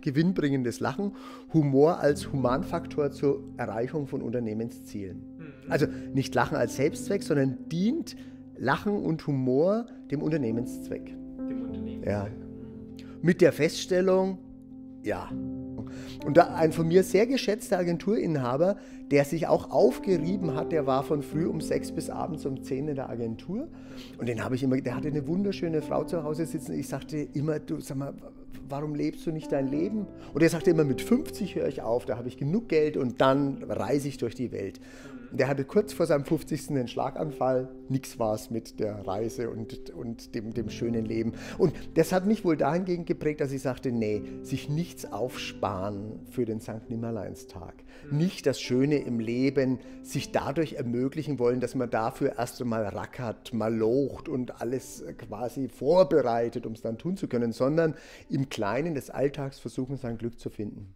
gewinnbringendes Lachen, Humor als Humanfaktor zur Erreichung von Unternehmenszielen. Mhm. Also nicht Lachen als Selbstzweck, sondern dient Lachen und Humor dem Unternehmenszweck. Dem Unternehmenszweck. Ja. Mit der Feststellung, ja. Und da ein von mir sehr geschätzter Agenturinhaber, der sich auch aufgerieben hat, der war von früh um sechs bis abends um zehn in der Agentur. Und den habe ich immer, der hatte eine wunderschöne Frau zu Hause sitzen. Ich sagte immer, du sag mal, warum lebst du nicht dein Leben? Und er sagte immer, mit 50 höre ich auf, da habe ich genug Geld und dann reise ich durch die Welt. Der hatte kurz vor seinem 50. einen Schlaganfall. Nichts war es mit der Reise und, und dem, dem schönen Leben. Und das hat mich wohl dahingehend geprägt, dass ich sagte, nee, sich nichts aufsparen für den St. Nimmerleinstag. Nicht das Schöne im Leben sich dadurch ermöglichen wollen, dass man dafür erst einmal rackert, mal locht und alles quasi vorbereitet, um es dann tun zu können, sondern im Kleinen des Alltags versuchen, sein Glück zu finden.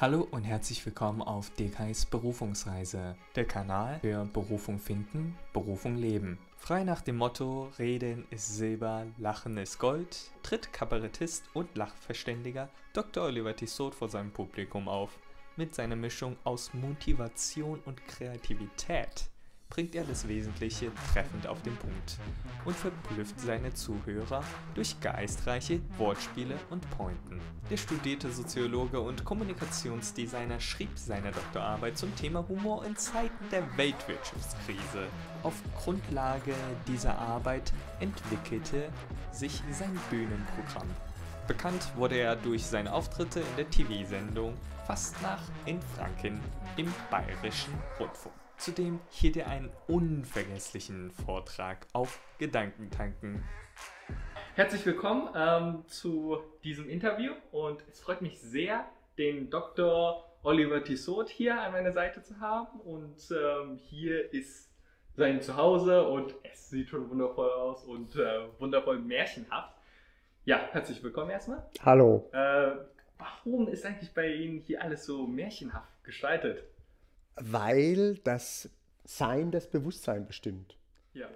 Hallo und herzlich willkommen auf DKs Berufungsreise, der Kanal für Berufung finden, Berufung leben. Frei nach dem Motto Reden ist Silber, Lachen ist Gold, tritt Kabarettist und Lachverständiger Dr. Oliver Tissot vor seinem Publikum auf. Mit seiner Mischung aus Motivation und Kreativität bringt er das Wesentliche treffend auf den Punkt und verblüfft seine Zuhörer durch geistreiche Wortspiele und Pointen. Der studierte Soziologe und Kommunikationsdesigner schrieb seine Doktorarbeit zum Thema Humor in Zeiten der Weltwirtschaftskrise. Auf Grundlage dieser Arbeit entwickelte sich sein Bühnenprogramm. Bekannt wurde er durch seine Auftritte in der TV-Sendung Fastnacht in Franken im Bayerischen Rundfunk. Zudem hielt er einen unvergesslichen Vortrag auf Gedankentanken. Herzlich willkommen ähm, zu diesem Interview und es freut mich sehr, den Dr. Oliver Tissot hier an meiner Seite zu haben. Und ähm, hier ist sein Zuhause und es sieht schon wundervoll aus und äh, wundervoll märchenhaft. Ja, herzlich willkommen erstmal. Hallo. Äh, warum ist eigentlich bei Ihnen hier alles so märchenhaft gestaltet? Weil das Sein das Bewusstsein bestimmt. Ja.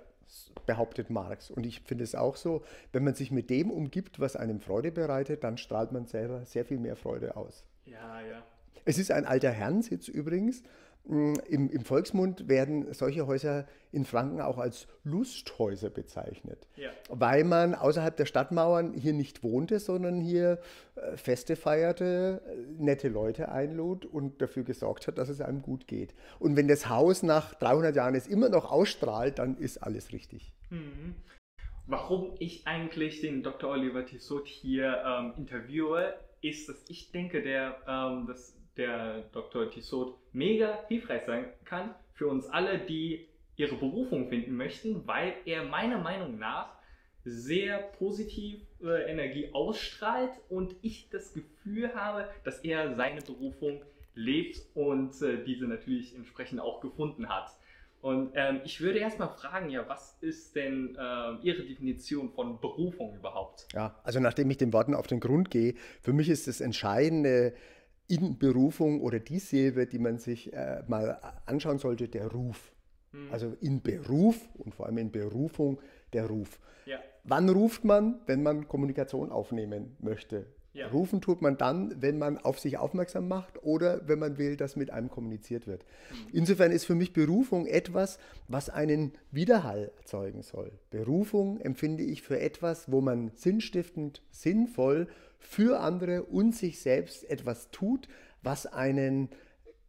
Behauptet Marx. Und ich finde es auch so, wenn man sich mit dem umgibt, was einem Freude bereitet, dann strahlt man selber sehr viel mehr Freude aus. Ja, ja. Es ist ein alter Herrensitz übrigens. Mm, Im, Im, Volksmund werden solche Häuser in Franken auch als Lusthäuser bezeichnet, ja. weil man außerhalb der Stadtmauern hier nicht wohnte, sondern hier äh, Feste feierte, äh, nette Leute einlud und dafür gesorgt hat, dass es einem gut geht. Und wenn das Haus nach 300 Jahren es immer noch ausstrahlt, dann ist alles richtig. Mhm. Warum ich eigentlich den Dr. Oliver Tissot hier ähm, interviewe, ist, dass ich denke, der, ähm, das der Dr. Tissot mega hilfreich sein kann für uns alle, die ihre Berufung finden möchten, weil er meiner Meinung nach sehr positiv äh, Energie ausstrahlt und ich das Gefühl habe, dass er seine Berufung lebt und äh, diese natürlich entsprechend auch gefunden hat. Und ähm, ich würde erstmal fragen, ja, was ist denn äh, Ihre Definition von Berufung überhaupt? Ja, also nachdem ich den Worten auf den Grund gehe, für mich ist das Entscheidende, in Berufung oder die Silbe, die man sich äh, mal anschauen sollte, der Ruf. Hm. Also in Beruf und vor allem in Berufung der Ruf. Ja. Wann ruft man, wenn man Kommunikation aufnehmen möchte? Ja. Rufen tut man dann, wenn man auf sich aufmerksam macht oder wenn man will, dass mit einem kommuniziert wird. Mhm. Insofern ist für mich Berufung etwas, was einen Widerhall erzeugen soll. Berufung empfinde ich für etwas, wo man sinnstiftend, sinnvoll für andere und sich selbst etwas tut, was einen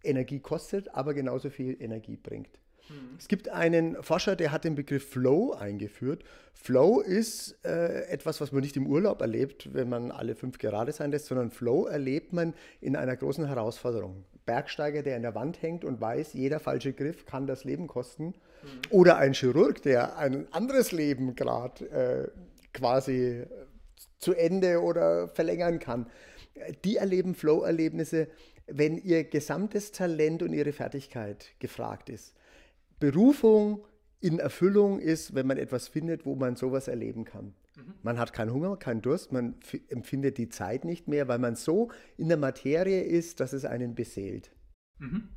Energie kostet, aber genauso viel Energie bringt. Mhm. Es gibt einen Forscher, der hat den Begriff Flow eingeführt. Flow ist äh, etwas, was man nicht im Urlaub erlebt, wenn man alle fünf gerade sein lässt, sondern Flow erlebt man in einer großen Herausforderung. Bergsteiger, der in der Wand hängt und weiß, jeder falsche Griff kann das Leben kosten. Mhm. Oder ein Chirurg, der ein anderes Leben gerade äh, quasi zu Ende oder verlängern kann. Die erleben Flow-Erlebnisse, wenn ihr gesamtes Talent und ihre Fertigkeit gefragt ist. Berufung in Erfüllung ist, wenn man etwas findet, wo man sowas erleben kann. Mhm. Man hat keinen Hunger, keinen Durst, man empfindet die Zeit nicht mehr, weil man so in der Materie ist, dass es einen beseelt. Mhm.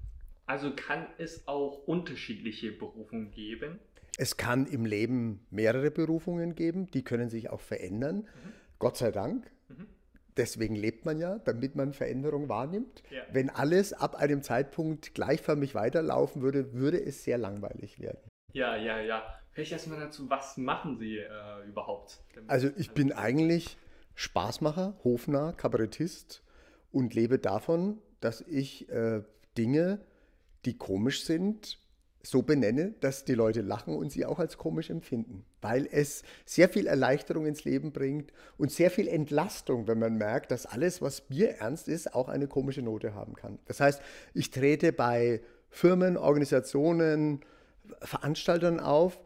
Also kann es auch unterschiedliche Berufungen geben? Es kann im Leben mehrere Berufungen geben, die können sich auch verändern. Mhm. Gott sei Dank. Mhm. deswegen lebt man ja, damit man Veränderung wahrnimmt. Ja. Wenn alles ab einem Zeitpunkt gleichförmig weiterlaufen würde, würde es sehr langweilig werden. Ja, ja, ja. Vielleicht erstmal dazu, was machen Sie äh, überhaupt? Also ich bin eigentlich Spaßmacher, Hofnarr, Kabarettist und lebe davon, dass ich äh, Dinge, die komisch sind, so benenne, dass die Leute lachen und sie auch als komisch empfinden, weil es sehr viel Erleichterung ins Leben bringt und sehr viel Entlastung, wenn man merkt, dass alles, was mir ernst ist, auch eine komische Note haben kann. Das heißt, ich trete bei Firmen, Organisationen, Veranstaltern auf,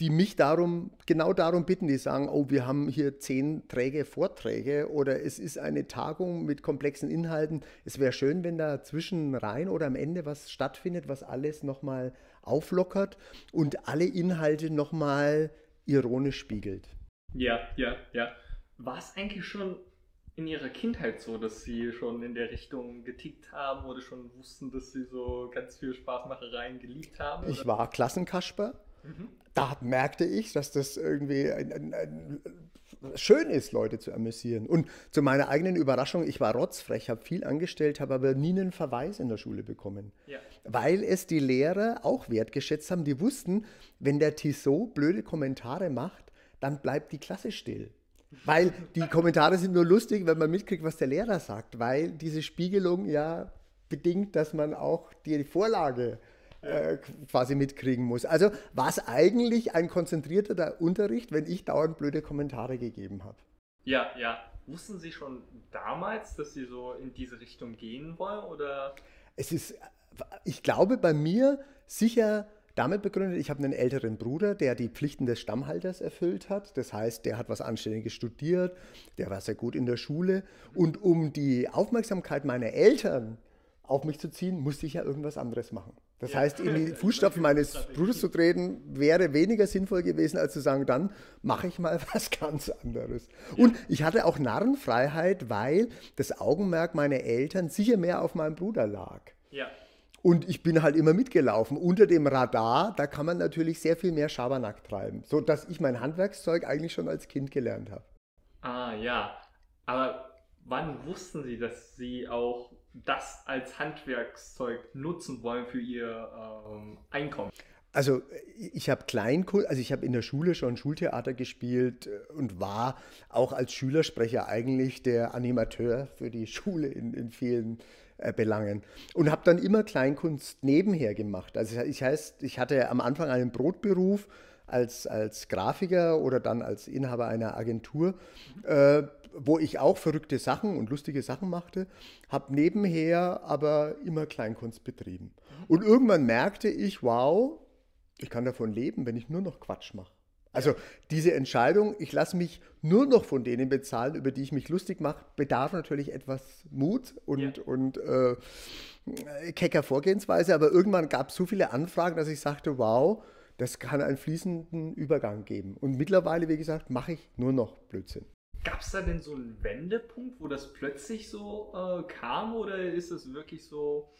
die mich darum, genau darum bitten, die sagen, oh, wir haben hier zehn träge Vorträge oder es ist eine Tagung mit komplexen Inhalten. Es wäre schön, wenn da zwischen rein oder am Ende was stattfindet, was alles nochmal auflockert und alle Inhalte nochmal ironisch spiegelt. Ja, ja, ja. War es eigentlich schon in ihrer Kindheit so, dass sie schon in der Richtung getickt haben oder schon wussten, dass sie so ganz viel Spaßmachereien geliebt haben? Oder? Ich war Klassenkasper. Mhm. Da merkte ich, dass das irgendwie ein, ein, ein, schön ist, Leute zu amüsieren. Und zu meiner eigenen Überraschung, ich war rotzfrech, habe viel angestellt, habe aber nie einen Verweis in der Schule bekommen. Ja. Weil es die Lehrer auch wertgeschätzt haben, die wussten, wenn der Tissot blöde Kommentare macht, dann bleibt die Klasse still. Weil die Kommentare sind nur lustig, wenn man mitkriegt, was der Lehrer sagt, weil diese Spiegelung ja bedingt, dass man auch die Vorlage äh, quasi mitkriegen muss. Also war es eigentlich ein konzentrierter Unterricht, wenn ich dauernd blöde Kommentare gegeben habe. Ja, ja. Wussten Sie schon damals, dass Sie so in diese Richtung gehen wollen oder? Es ist, ich glaube, bei mir sicher damit begründet, ich habe einen älteren Bruder, der die Pflichten des Stammhalters erfüllt hat. Das heißt, der hat was Anständiges studiert, der war sehr gut in der Schule. Und um die Aufmerksamkeit meiner Eltern auf mich zu ziehen, musste ich ja irgendwas anderes machen. Das ja. heißt, in die Fußstapfen meines Bruders zu treten, wäre weniger sinnvoll gewesen, als zu sagen, dann mache ich mal was ganz anderes. Ja. Und ich hatte auch Narrenfreiheit, weil das Augenmerk meiner Eltern sicher mehr auf meinem Bruder lag. Ja. Und ich bin halt immer mitgelaufen. Unter dem Radar, da kann man natürlich sehr viel mehr Schabernack treiben, sodass ich mein Handwerkszeug eigentlich schon als Kind gelernt habe. Ah ja, aber wann wussten Sie, dass Sie auch das als Handwerkszeug nutzen wollen für Ihr ähm, Einkommen? Also ich habe Kleinkunst, also ich habe in der Schule schon Schultheater gespielt äh, und war auch als Schülersprecher eigentlich der Animateur für die Schule in, in vielen äh, belangen. Und habe dann immer Kleinkunst nebenher gemacht. Also ich, heißt, ich hatte am Anfang einen Brotberuf als, als Grafiker oder dann als Inhaber einer Agentur, äh, wo ich auch verrückte Sachen und lustige Sachen machte, habe nebenher aber immer Kleinkunst betrieben. Und irgendwann merkte ich, wow, ich kann davon leben, wenn ich nur noch Quatsch mache. Also diese Entscheidung, ich lasse mich nur noch von denen bezahlen, über die ich mich lustig mache, bedarf natürlich etwas Mut und, ja. und äh, kecker Vorgehensweise. Aber irgendwann gab es so viele Anfragen, dass ich sagte, wow, das kann einen fließenden Übergang geben. Und mittlerweile, wie gesagt, mache ich nur noch Blödsinn. Gab es da denn so einen Wendepunkt, wo das plötzlich so äh, kam oder ist es wirklich so,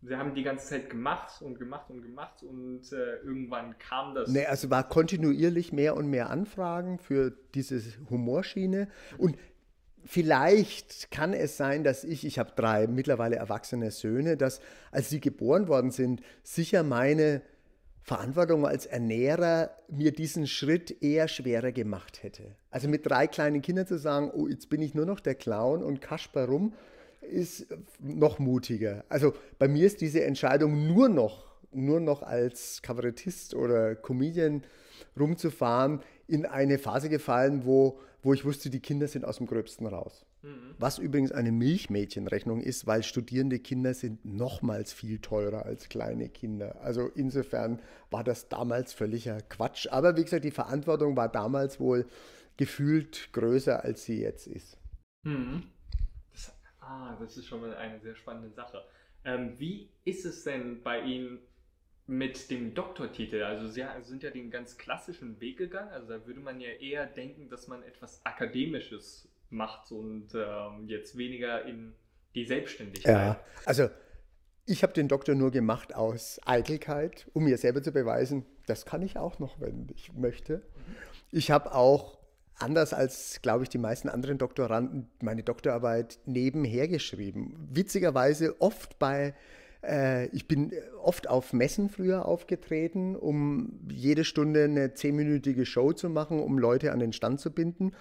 Sie haben die ganze Zeit gemacht und gemacht und gemacht und äh, irgendwann kam das. Nee, also war kontinuierlich mehr und mehr Anfragen für diese Humorschiene und Vielleicht kann es sein, dass ich, ich habe drei mittlerweile erwachsene Söhne, dass als sie geboren worden sind, sicher meine Verantwortung als Ernährer mir diesen Schritt eher schwerer gemacht hätte. Also mit drei kleinen Kindern zu sagen, oh, jetzt bin ich nur noch der Clown und kasper rum, ist noch mutiger. Also bei mir ist diese Entscheidung nur noch, nur noch als Kabarettist oder Comedian rumzufahren, in eine Phase gefallen, wo, wo ich wusste, die Kinder sind aus dem Gröbsten raus. Mhm. Was übrigens eine Milchmädchenrechnung ist, weil studierende Kinder sind nochmals viel teurer als kleine Kinder. Also insofern war das damals völliger Quatsch. Aber wie gesagt, die Verantwortung war damals wohl gefühlt größer, als sie jetzt ist. Mhm. Ah, das ist schon mal eine sehr spannende Sache. Ähm, wie ist es denn bei Ihnen mit dem Doktortitel? Also Sie sind ja den ganz klassischen Weg gegangen. Also da würde man ja eher denken, dass man etwas Akademisches macht und ähm, jetzt weniger in die Selbstständigkeit. Ja, also ich habe den Doktor nur gemacht aus Eitelkeit, um mir selber zu beweisen, das kann ich auch noch, wenn ich möchte. Mhm. Ich habe auch anders als, glaube ich, die meisten anderen Doktoranden meine Doktorarbeit nebenher geschrieben. Witzigerweise oft bei äh, ich bin oft auf Messen früher aufgetreten, um jede Stunde eine zehnminütige Show zu machen, um Leute an den Stand zu binden.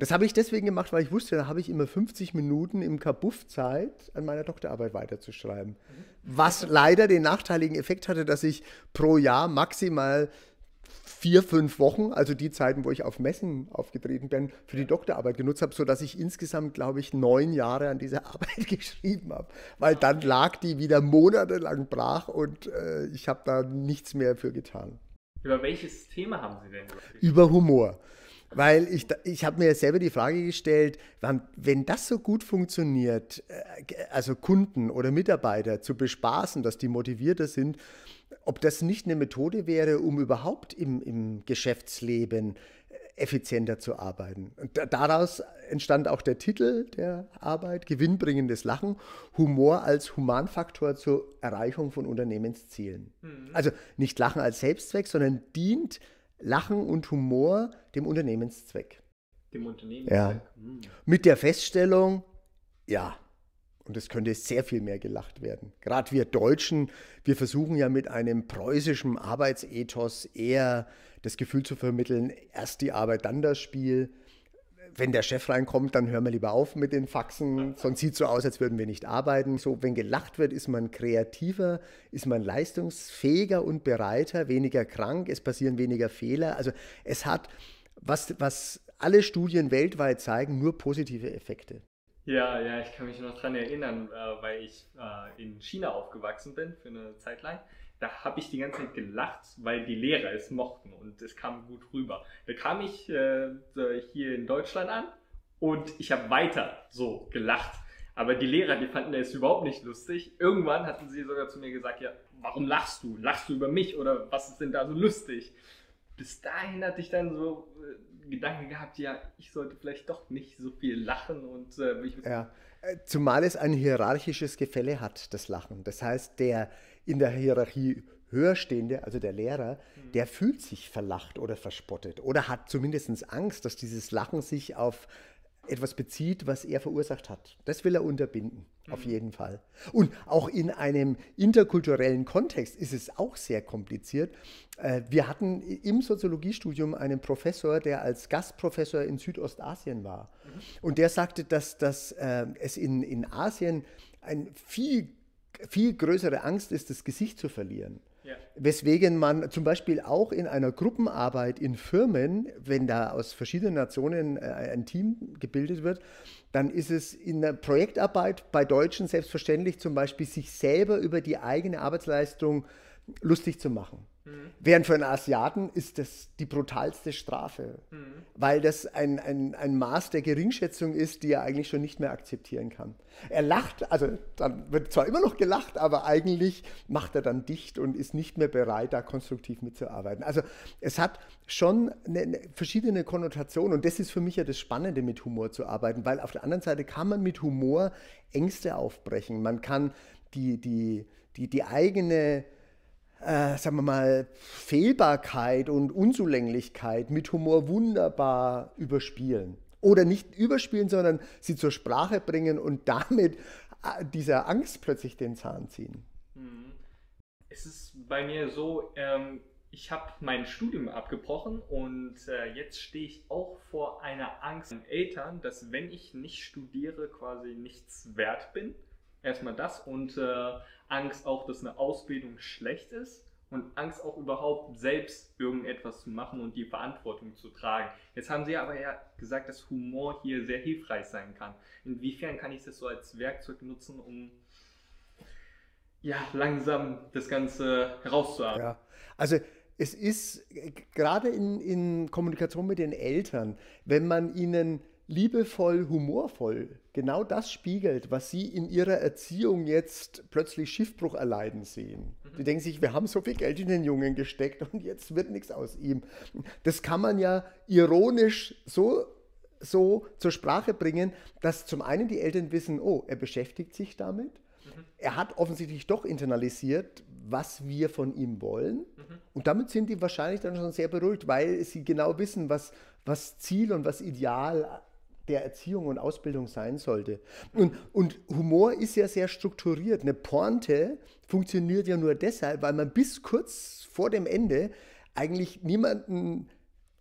Das habe ich deswegen gemacht, weil ich wusste, da habe ich immer 50 Minuten im Kabuff Zeit, an meiner Doktorarbeit weiterzuschreiben. Was leider den nachteiligen Effekt hatte, dass ich pro Jahr maximal vier, fünf Wochen, also die Zeiten, wo ich auf Messen aufgetreten bin, für die Doktorarbeit genutzt habe, sodass ich insgesamt, glaube ich, neun Jahre an dieser Arbeit geschrieben habe. Weil dann lag die wieder monatelang brach und äh, ich habe da nichts mehr für getan. Über welches Thema haben Sie denn? Über Humor. Weil ich, ich habe mir selber die Frage gestellt, wenn das so gut funktioniert, äh, also Kunden oder Mitarbeiter zu bespaßen, dass die motivierter sind, ob das nicht eine Methode wäre, um überhaupt im, im Geschäftsleben äh, effizienter zu arbeiten. Und daraus entstand auch der Titel der Arbeit, Gewinnbringendes Lachen, Humor als Humanfaktor zur Erreichung von Unternehmenszielen. Mhm. Also nicht Lachen als Selbstzweck, sondern dient Lachen und Humor dem Unternehmenszweck. Dem Unternehmenszweck. Ja. Mhm. Mit der Feststellung, ja, und es könnte sehr viel mehr gelacht werden. Gerade wir Deutschen, wir versuchen ja mit einem preußischen Arbeitsethos eher das Gefühl zu vermitteln, erst die Arbeit, dann das Spiel wenn der Chef reinkommt, dann hören wir lieber auf mit den Faxen, sonst sieht es so aus, als würden wir nicht arbeiten. So, wenn gelacht wird, ist man kreativer, ist man leistungsfähiger und bereiter, weniger krank, es passieren weniger Fehler. Also es hat, was, was alle Studien weltweit zeigen, nur positive Effekte. Ja, ja, ich kann mich noch daran erinnern, äh, weil ich äh, in China aufgewachsen bin für eine Zeit lang da habe ich die ganze Zeit gelacht, weil die Lehrer es mochten und es kam gut rüber. Da kam ich äh, hier in Deutschland an und ich habe weiter so gelacht. Aber die Lehrer, die fanden es überhaupt nicht lustig. Irgendwann hatten sie sogar zu mir gesagt, ja, warum lachst du? Lachst du über mich oder was ist denn da so lustig? Bis dahin hatte ich dann so äh, Gedanken gehabt, ja, ich sollte vielleicht doch nicht so viel lachen und äh, ich ja. Äh, zumal es ein hierarchisches Gefälle hat, das Lachen. Das heißt, der in der Hierarchie Höherstehende, also der Lehrer, mhm. der fühlt sich verlacht oder verspottet oder hat zumindest Angst, dass dieses Lachen sich auf etwas bezieht, was er verursacht hat. Das will er unterbinden, mhm. auf jeden Fall. Und auch in einem interkulturellen Kontext ist es auch sehr kompliziert. Äh, wir hatten im Soziologiestudium einen Professor, der als Gastprofessor in Südostasien war. Mhm. Und der sagte, dass, dass äh, es in, in Asien ein viel viel größere Angst ist, das Gesicht zu verlieren. Ja. Weswegen man zum Beispiel auch in einer Gruppenarbeit in Firmen, wenn da aus verschiedenen Nationen äh, ein Team gebildet wird, dann ist es in der Projektarbeit bei Deutschen selbstverständlich zum Beispiel, sich selber über die eigene Arbeitsleistung lustig zu machen. Mhm. Während für einen Asiaten ist das die brutalste Strafe, mhm. weil das ein, ein, ein Maß der Geringschätzung ist, die er eigentlich schon nicht mehr akzeptieren kann. Er lacht, also dann wird zwar immer noch gelacht, aber eigentlich macht er dann dicht und ist nicht mehr bereit, da konstruktiv mitzuarbeiten. Also es hat schon eine, eine verschiedene Konnotationen und das ist für mich ja das Spannende, mit Humor zu arbeiten, weil auf der anderen Seite kann man mit Humor Ängste aufbrechen. Man kann die, die, die, die eigene äh, sagen wir mal, Fehlbarkeit und Unzulänglichkeit mit Humor wunderbar überspielen. Oder nicht überspielen, sondern sie zur Sprache bringen und damit äh, dieser Angst plötzlich den Zahn ziehen. Mhm. Es ist bei mir so, ähm, ich habe mein Studium abgebrochen und äh, jetzt stehe ich auch vor einer Angst an Eltern, dass wenn ich nicht studiere, quasi nichts wert bin. Erstmal das und äh, Angst auch, dass eine Ausbildung schlecht ist und Angst auch überhaupt selbst irgendetwas zu machen und die Verantwortung zu tragen. Jetzt haben Sie aber ja gesagt, dass Humor hier sehr hilfreich sein kann. Inwiefern kann ich das so als Werkzeug nutzen, um ja, langsam das Ganze herauszuarbeiten? Ja, also es ist gerade in, in Kommunikation mit den Eltern, wenn man ihnen liebevoll, humorvoll genau das spiegelt, was sie in ihrer Erziehung jetzt plötzlich Schiffbruch erleiden sehen. Mhm. Die denken sich, wir haben so viel Geld in den Jungen gesteckt und jetzt wird nichts aus ihm. Das kann man ja ironisch so so zur Sprache bringen, dass zum einen die Eltern wissen, oh, er beschäftigt sich damit, mhm. er hat offensichtlich doch internalisiert, was wir von ihm wollen. Mhm. Und damit sind die wahrscheinlich dann schon sehr beruhigt, weil sie genau wissen, was, was Ziel und was Ideal der Erziehung und Ausbildung sein sollte. Und, und, Humor ist ja sehr strukturiert. Eine Pointe funktioniert ja nur deshalb, weil man bis kurz vor dem Ende eigentlich niemanden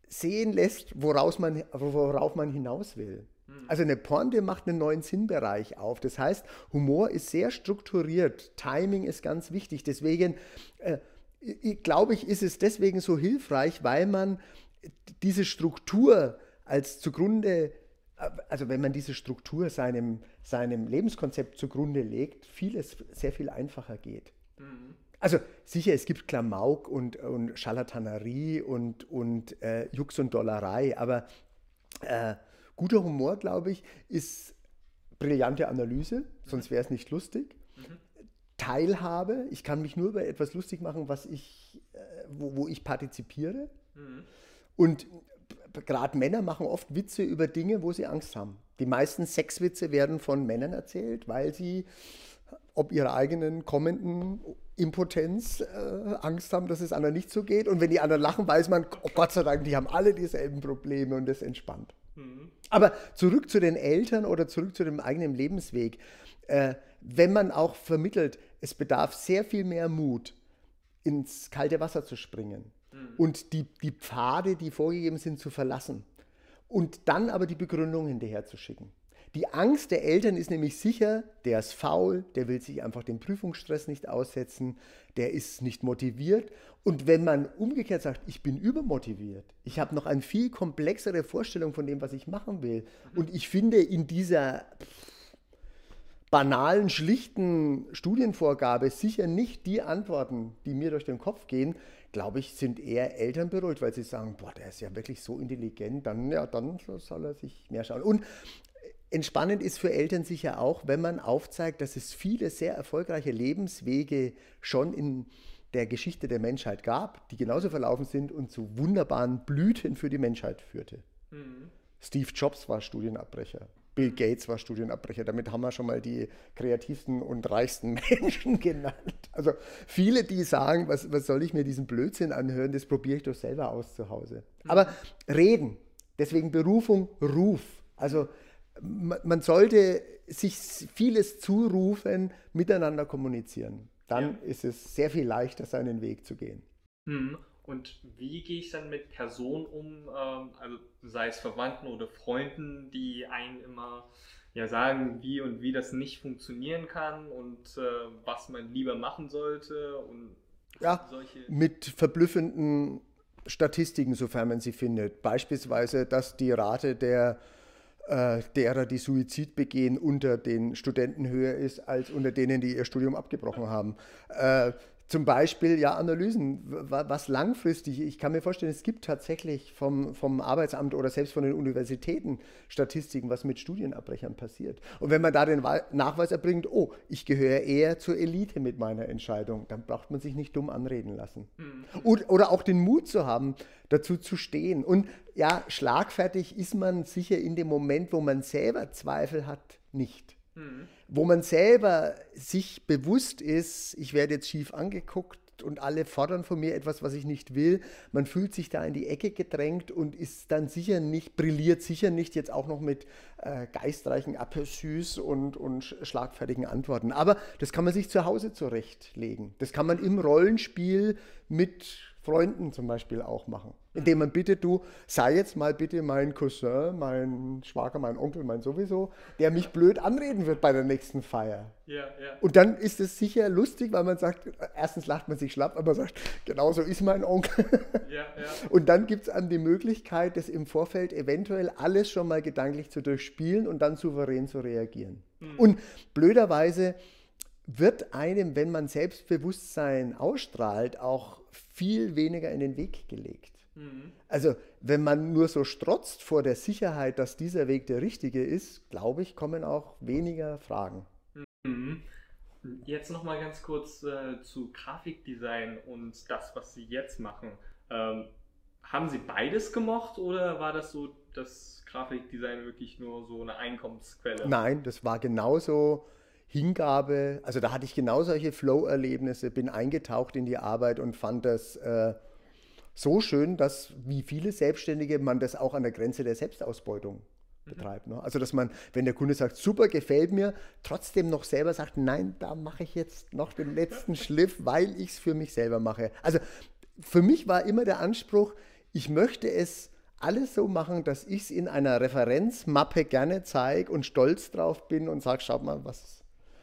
sehen lässt, woraus man, worauf man hinaus will. Hm. Also eine Pointe macht einen neuen Sinnbereich auf. Das heißt, Humor ist sehr strukturiert. Timing ist ganz wichtig. Deswegen äh, glaube ich, ist es deswegen so hilfreich, weil man diese Struktur als zugrunde, also wenn man diese Struktur seinem, seinem Lebenskonzept zugrunde legt, vieles sehr viel einfacher geht. Mhm. Also sicher, es gibt Klamauk und, und Scharlatanerie und, und äh, Jux und Dollerei, aber äh, guter Humor, glaube ich, ist brillante Analyse, sonst wäre es nicht lustig. Mhm. Teilhabe, ich kann mich nur über etwas lustig machen, was ich, äh, wo, wo ich partizipiere. Mhm. Und gerade Männer machen oft Witze über Dinge, wo sie Angst haben. Die meisten Sexwitze werden von Männern erzählt, weil sie ob ihrer eigenen kommenden Impotenz äh, Angst haben, dass es anderen nicht so geht. Und wenn die anderen lachen, weiß man, oh Gott sei Dank, die haben alle dieselben Probleme und das entspannt. Mhm. Aber zurück zu den Eltern oder zurück zu dem eigenen Lebensweg. Äh, wenn man auch vermittelt, es bedarf sehr viel mehr Mut, ins kalte Wasser zu springen mhm. und die, die Pfade, die vorgegeben sind, zu verlassen. Und dann aber die Begründung hinterher zu schicken. Die Angst der Eltern ist nämlich sicher, der ist faul, der will sich einfach dem Prüfungsstress nicht aussetzen, der ist nicht motiviert. Und wenn man umgekehrt sagt, ich bin übermotiviert, ich habe noch eine viel komplexere Vorstellung von dem, was ich machen will, und ich finde in dieser banalen, schlichten Studienvorgabe sicher nicht die Antworten, die mir durch den Kopf gehen, glaube ich, sind eher Eltern beruhigt, weil sie sagen, boah, der ist ja wirklich so intelligent, dann, ja, dann soll er sich mehr schauen. Und Entspannend ist für Eltern sicher auch, wenn man aufzeigt, dass es viele sehr erfolgreiche Lebenswege schon in der Geschichte der Menschheit gab, die genauso verlaufen sind und zu wunderbaren Blüten für die Menschheit führte. Mhm. Steve Jobs war Studienabbrecher. Bill Gates war Studienabbrecher. Damit haben wir schon mal die kreativsten und reichsten Menschen genannt. Also viele, die sagen, was, was soll ich mir diesen Blödsinn anhören, das probiere ich doch selber aus zu Hause. Mhm. Aber reden, deswegen Berufung, Ruf. Also man sollte sich vieles zurufen, miteinander kommunizieren. Dann ja. ist es sehr viel leichter, seinen Weg zu gehen. Hm. Und wie gehe ich dann mit Personen um, ähm, also sei es Verwandten oder Freunden, die einen immer ja, sagen, wie und wie das nicht funktionieren kann und äh, was man lieber machen sollte und ja, solche. Mit verblüffenden Statistiken, sofern man sie findet. Beispielsweise, dass die Rate der äh, derer, die Suizid begehen, unter den Studenten höher ist als unter denen, die ihr Studium abgebrochen haben. Äh, zum Beispiel ja Analysen, was langfristig, ich kann mir vorstellen, es gibt tatsächlich vom, vom Arbeitsamt oder selbst von den Universitäten Statistiken, was mit Studienabbrechern passiert. Und wenn man da den Nachweis erbringt, oh, ich gehöre eher zur Elite mit meiner Entscheidung, dann braucht man sich nicht dumm anreden lassen. Mhm. Oder, oder auch den Mut zu haben, dazu zu stehen. Und ja, schlagfertig ist man sicher in dem Moment, wo man selber Zweifel hat, nicht. Mhm wo man selber sich bewusst ist, ich werde jetzt schief angeguckt und alle fordern von mir etwas, was ich nicht will. Man fühlt sich da in die Ecke gedrängt und ist dann sicher nicht, brilliert sicher nicht jetzt auch noch mit äh, geistreichen Aperçus und, und schlagfertigen Antworten. Aber das kann man sich zu Hause zurechtlegen. Das kann man im Rollenspiel mit Freunden zum Beispiel auch machen. Indem man bittet, du sei jetzt mal bitte mein Cousin, mein Schwager, mein Onkel, mein sowieso, der mich blöd anreden wird bei der nächsten Feier. Ja, ja. Und dann ist es sicher lustig, weil man sagt, erstens lacht man sich schlapp, aber man sagt, genau so ist mein Onkel. Ja, und dann gibt es dann die Möglichkeit, das im Vorfeld eventuell alles schon mal gedanklich zu durchspielen und dann souverän zu reagieren. Mhm. Und blöderweise wird einem, wenn man Selbstbewusstsein ausstrahlt, auch viel weniger in den Weg gelegt. Mhm. Also wenn man nur so strotzt vor der Sicherheit, dass dieser Weg der richtige ist, glaube ich, kommen auch weniger Fragen. Mhm. Jetzt nochmal ganz kurz äh, zu Grafikdesign und das, was Sie jetzt machen. Ähm, haben Sie beides gemocht oder war das so, dass Grafikdesign wirklich nur so eine Einkommensquelle? Nein, das war genauso Hingabe, also da hatte ich genau solche Flow-Erlebnisse, bin eingetaucht in die Arbeit und fand das äh, so schön, dass wie viele Selbstständige man das auch an der Grenze der Selbstausbeutung betreibt. Ne? Also dass man, wenn der Kunde sagt, super, gefällt mir, trotzdem noch selber sagt, nein, da mache ich jetzt noch den letzten Schliff, weil ich es für mich selber mache. Also für mich war immer der Anspruch, ich möchte es alles so machen, dass ich es in einer Referenzmappe gerne zeige und stolz drauf bin und sage, schaut mal, was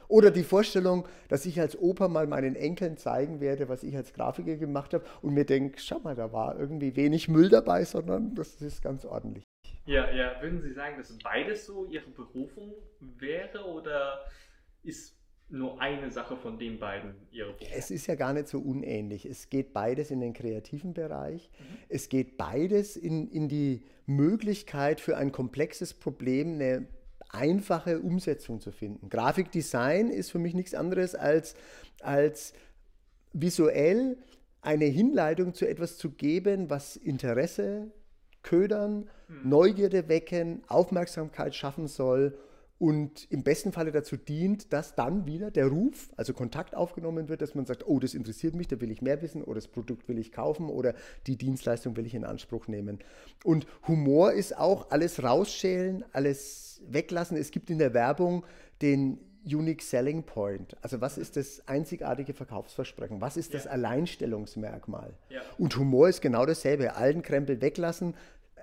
oder die Vorstellung, dass ich als Opa mal meinen Enkeln zeigen werde, was ich als Grafiker gemacht habe und mir denke, schau mal, da war irgendwie wenig Müll dabei, sondern das ist ganz ordentlich. Ja, ja, würden Sie sagen, dass beides so Ihre Berufung wäre oder ist nur eine Sache von den beiden Ihre Berufung? Es ist ja gar nicht so unähnlich. Es geht beides in den kreativen Bereich. Mhm. Es geht beides in, in die Möglichkeit für ein komplexes Problem eine einfache Umsetzung zu finden. Grafikdesign ist für mich nichts anderes als, als visuell eine Hinleitung zu etwas zu geben, was Interesse ködern, hm. Neugierde wecken, Aufmerksamkeit schaffen soll und im besten Falle dazu dient, dass dann wieder der Ruf, also Kontakt aufgenommen wird, dass man sagt, oh, das interessiert mich, da will ich mehr wissen oder das Produkt will ich kaufen oder die Dienstleistung will ich in Anspruch nehmen. Und Humor ist auch alles rausschälen, alles weglassen. Es gibt in der Werbung den Unique Selling Point. Also was ist das einzigartige Verkaufsversprechen? Was ist das ja. Alleinstellungsmerkmal? Ja. Und Humor ist genau dasselbe. Allen Krempel weglassen.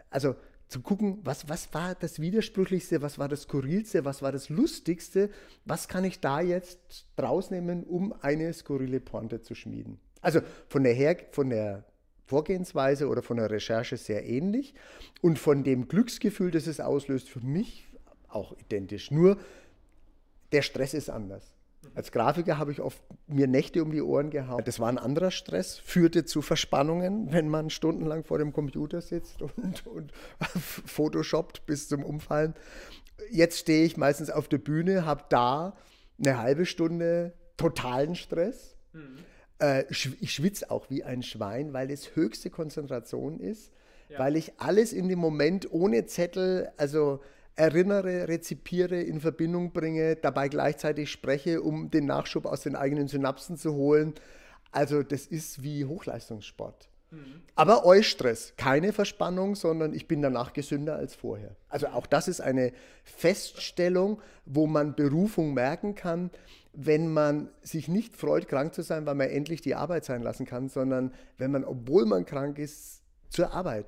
Also zu gucken, was, was war das Widersprüchlichste, was war das Skurrilste, was war das Lustigste, was kann ich da jetzt draus nehmen, um eine skurrile Pointe zu schmieden. Also von der, Her von der Vorgehensweise oder von der Recherche sehr ähnlich und von dem Glücksgefühl, das es auslöst, für mich auch identisch. Nur der Stress ist anders. Als Grafiker habe ich oft mir Nächte um die Ohren gehauen. Das war ein anderer Stress, führte zu Verspannungen, wenn man stundenlang vor dem Computer sitzt und, und photoshoppt bis zum Umfallen. Jetzt stehe ich meistens auf der Bühne, habe da eine halbe Stunde totalen Stress. Mhm. Äh, ich schwitze auch wie ein Schwein, weil es höchste Konzentration ist, ja. weil ich alles in dem Moment ohne Zettel, also erinnere, rezipiere, in Verbindung bringe, dabei gleichzeitig spreche, um den Nachschub aus den eigenen Synapsen zu holen. Also das ist wie Hochleistungssport. Mhm. Aber Eustress, keine Verspannung, sondern ich bin danach gesünder als vorher. Also auch das ist eine Feststellung, wo man Berufung merken kann, wenn man sich nicht freut, krank zu sein, weil man endlich die Arbeit sein lassen kann, sondern wenn man, obwohl man krank ist, zur Arbeit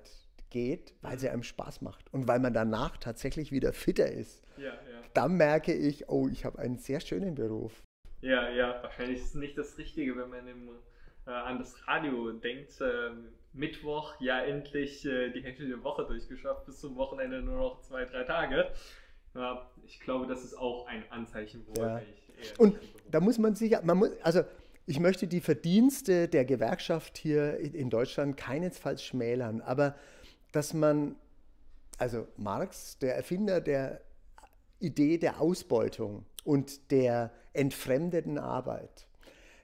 geht, weil sie einem Spaß macht und weil man danach tatsächlich wieder fitter ist. Ja, ja. Dann merke ich, oh, ich habe einen sehr schönen Beruf. Ja, ja, wahrscheinlich ist es nicht das Richtige, wenn man im, äh, an das Radio denkt. Äh, Mittwoch, ja, endlich äh, die Hälfte der Woche durchgeschafft, bis zum Wochenende nur noch zwei, drei Tage. Ja, ich glaube, das ist auch ein Anzeichen, wo ja. ich Und da muss man sich, man muss, also ich möchte die Verdienste der Gewerkschaft hier in Deutschland keinesfalls schmälern, aber dass man, also Marx, der Erfinder der Idee der Ausbeutung und der entfremdeten Arbeit,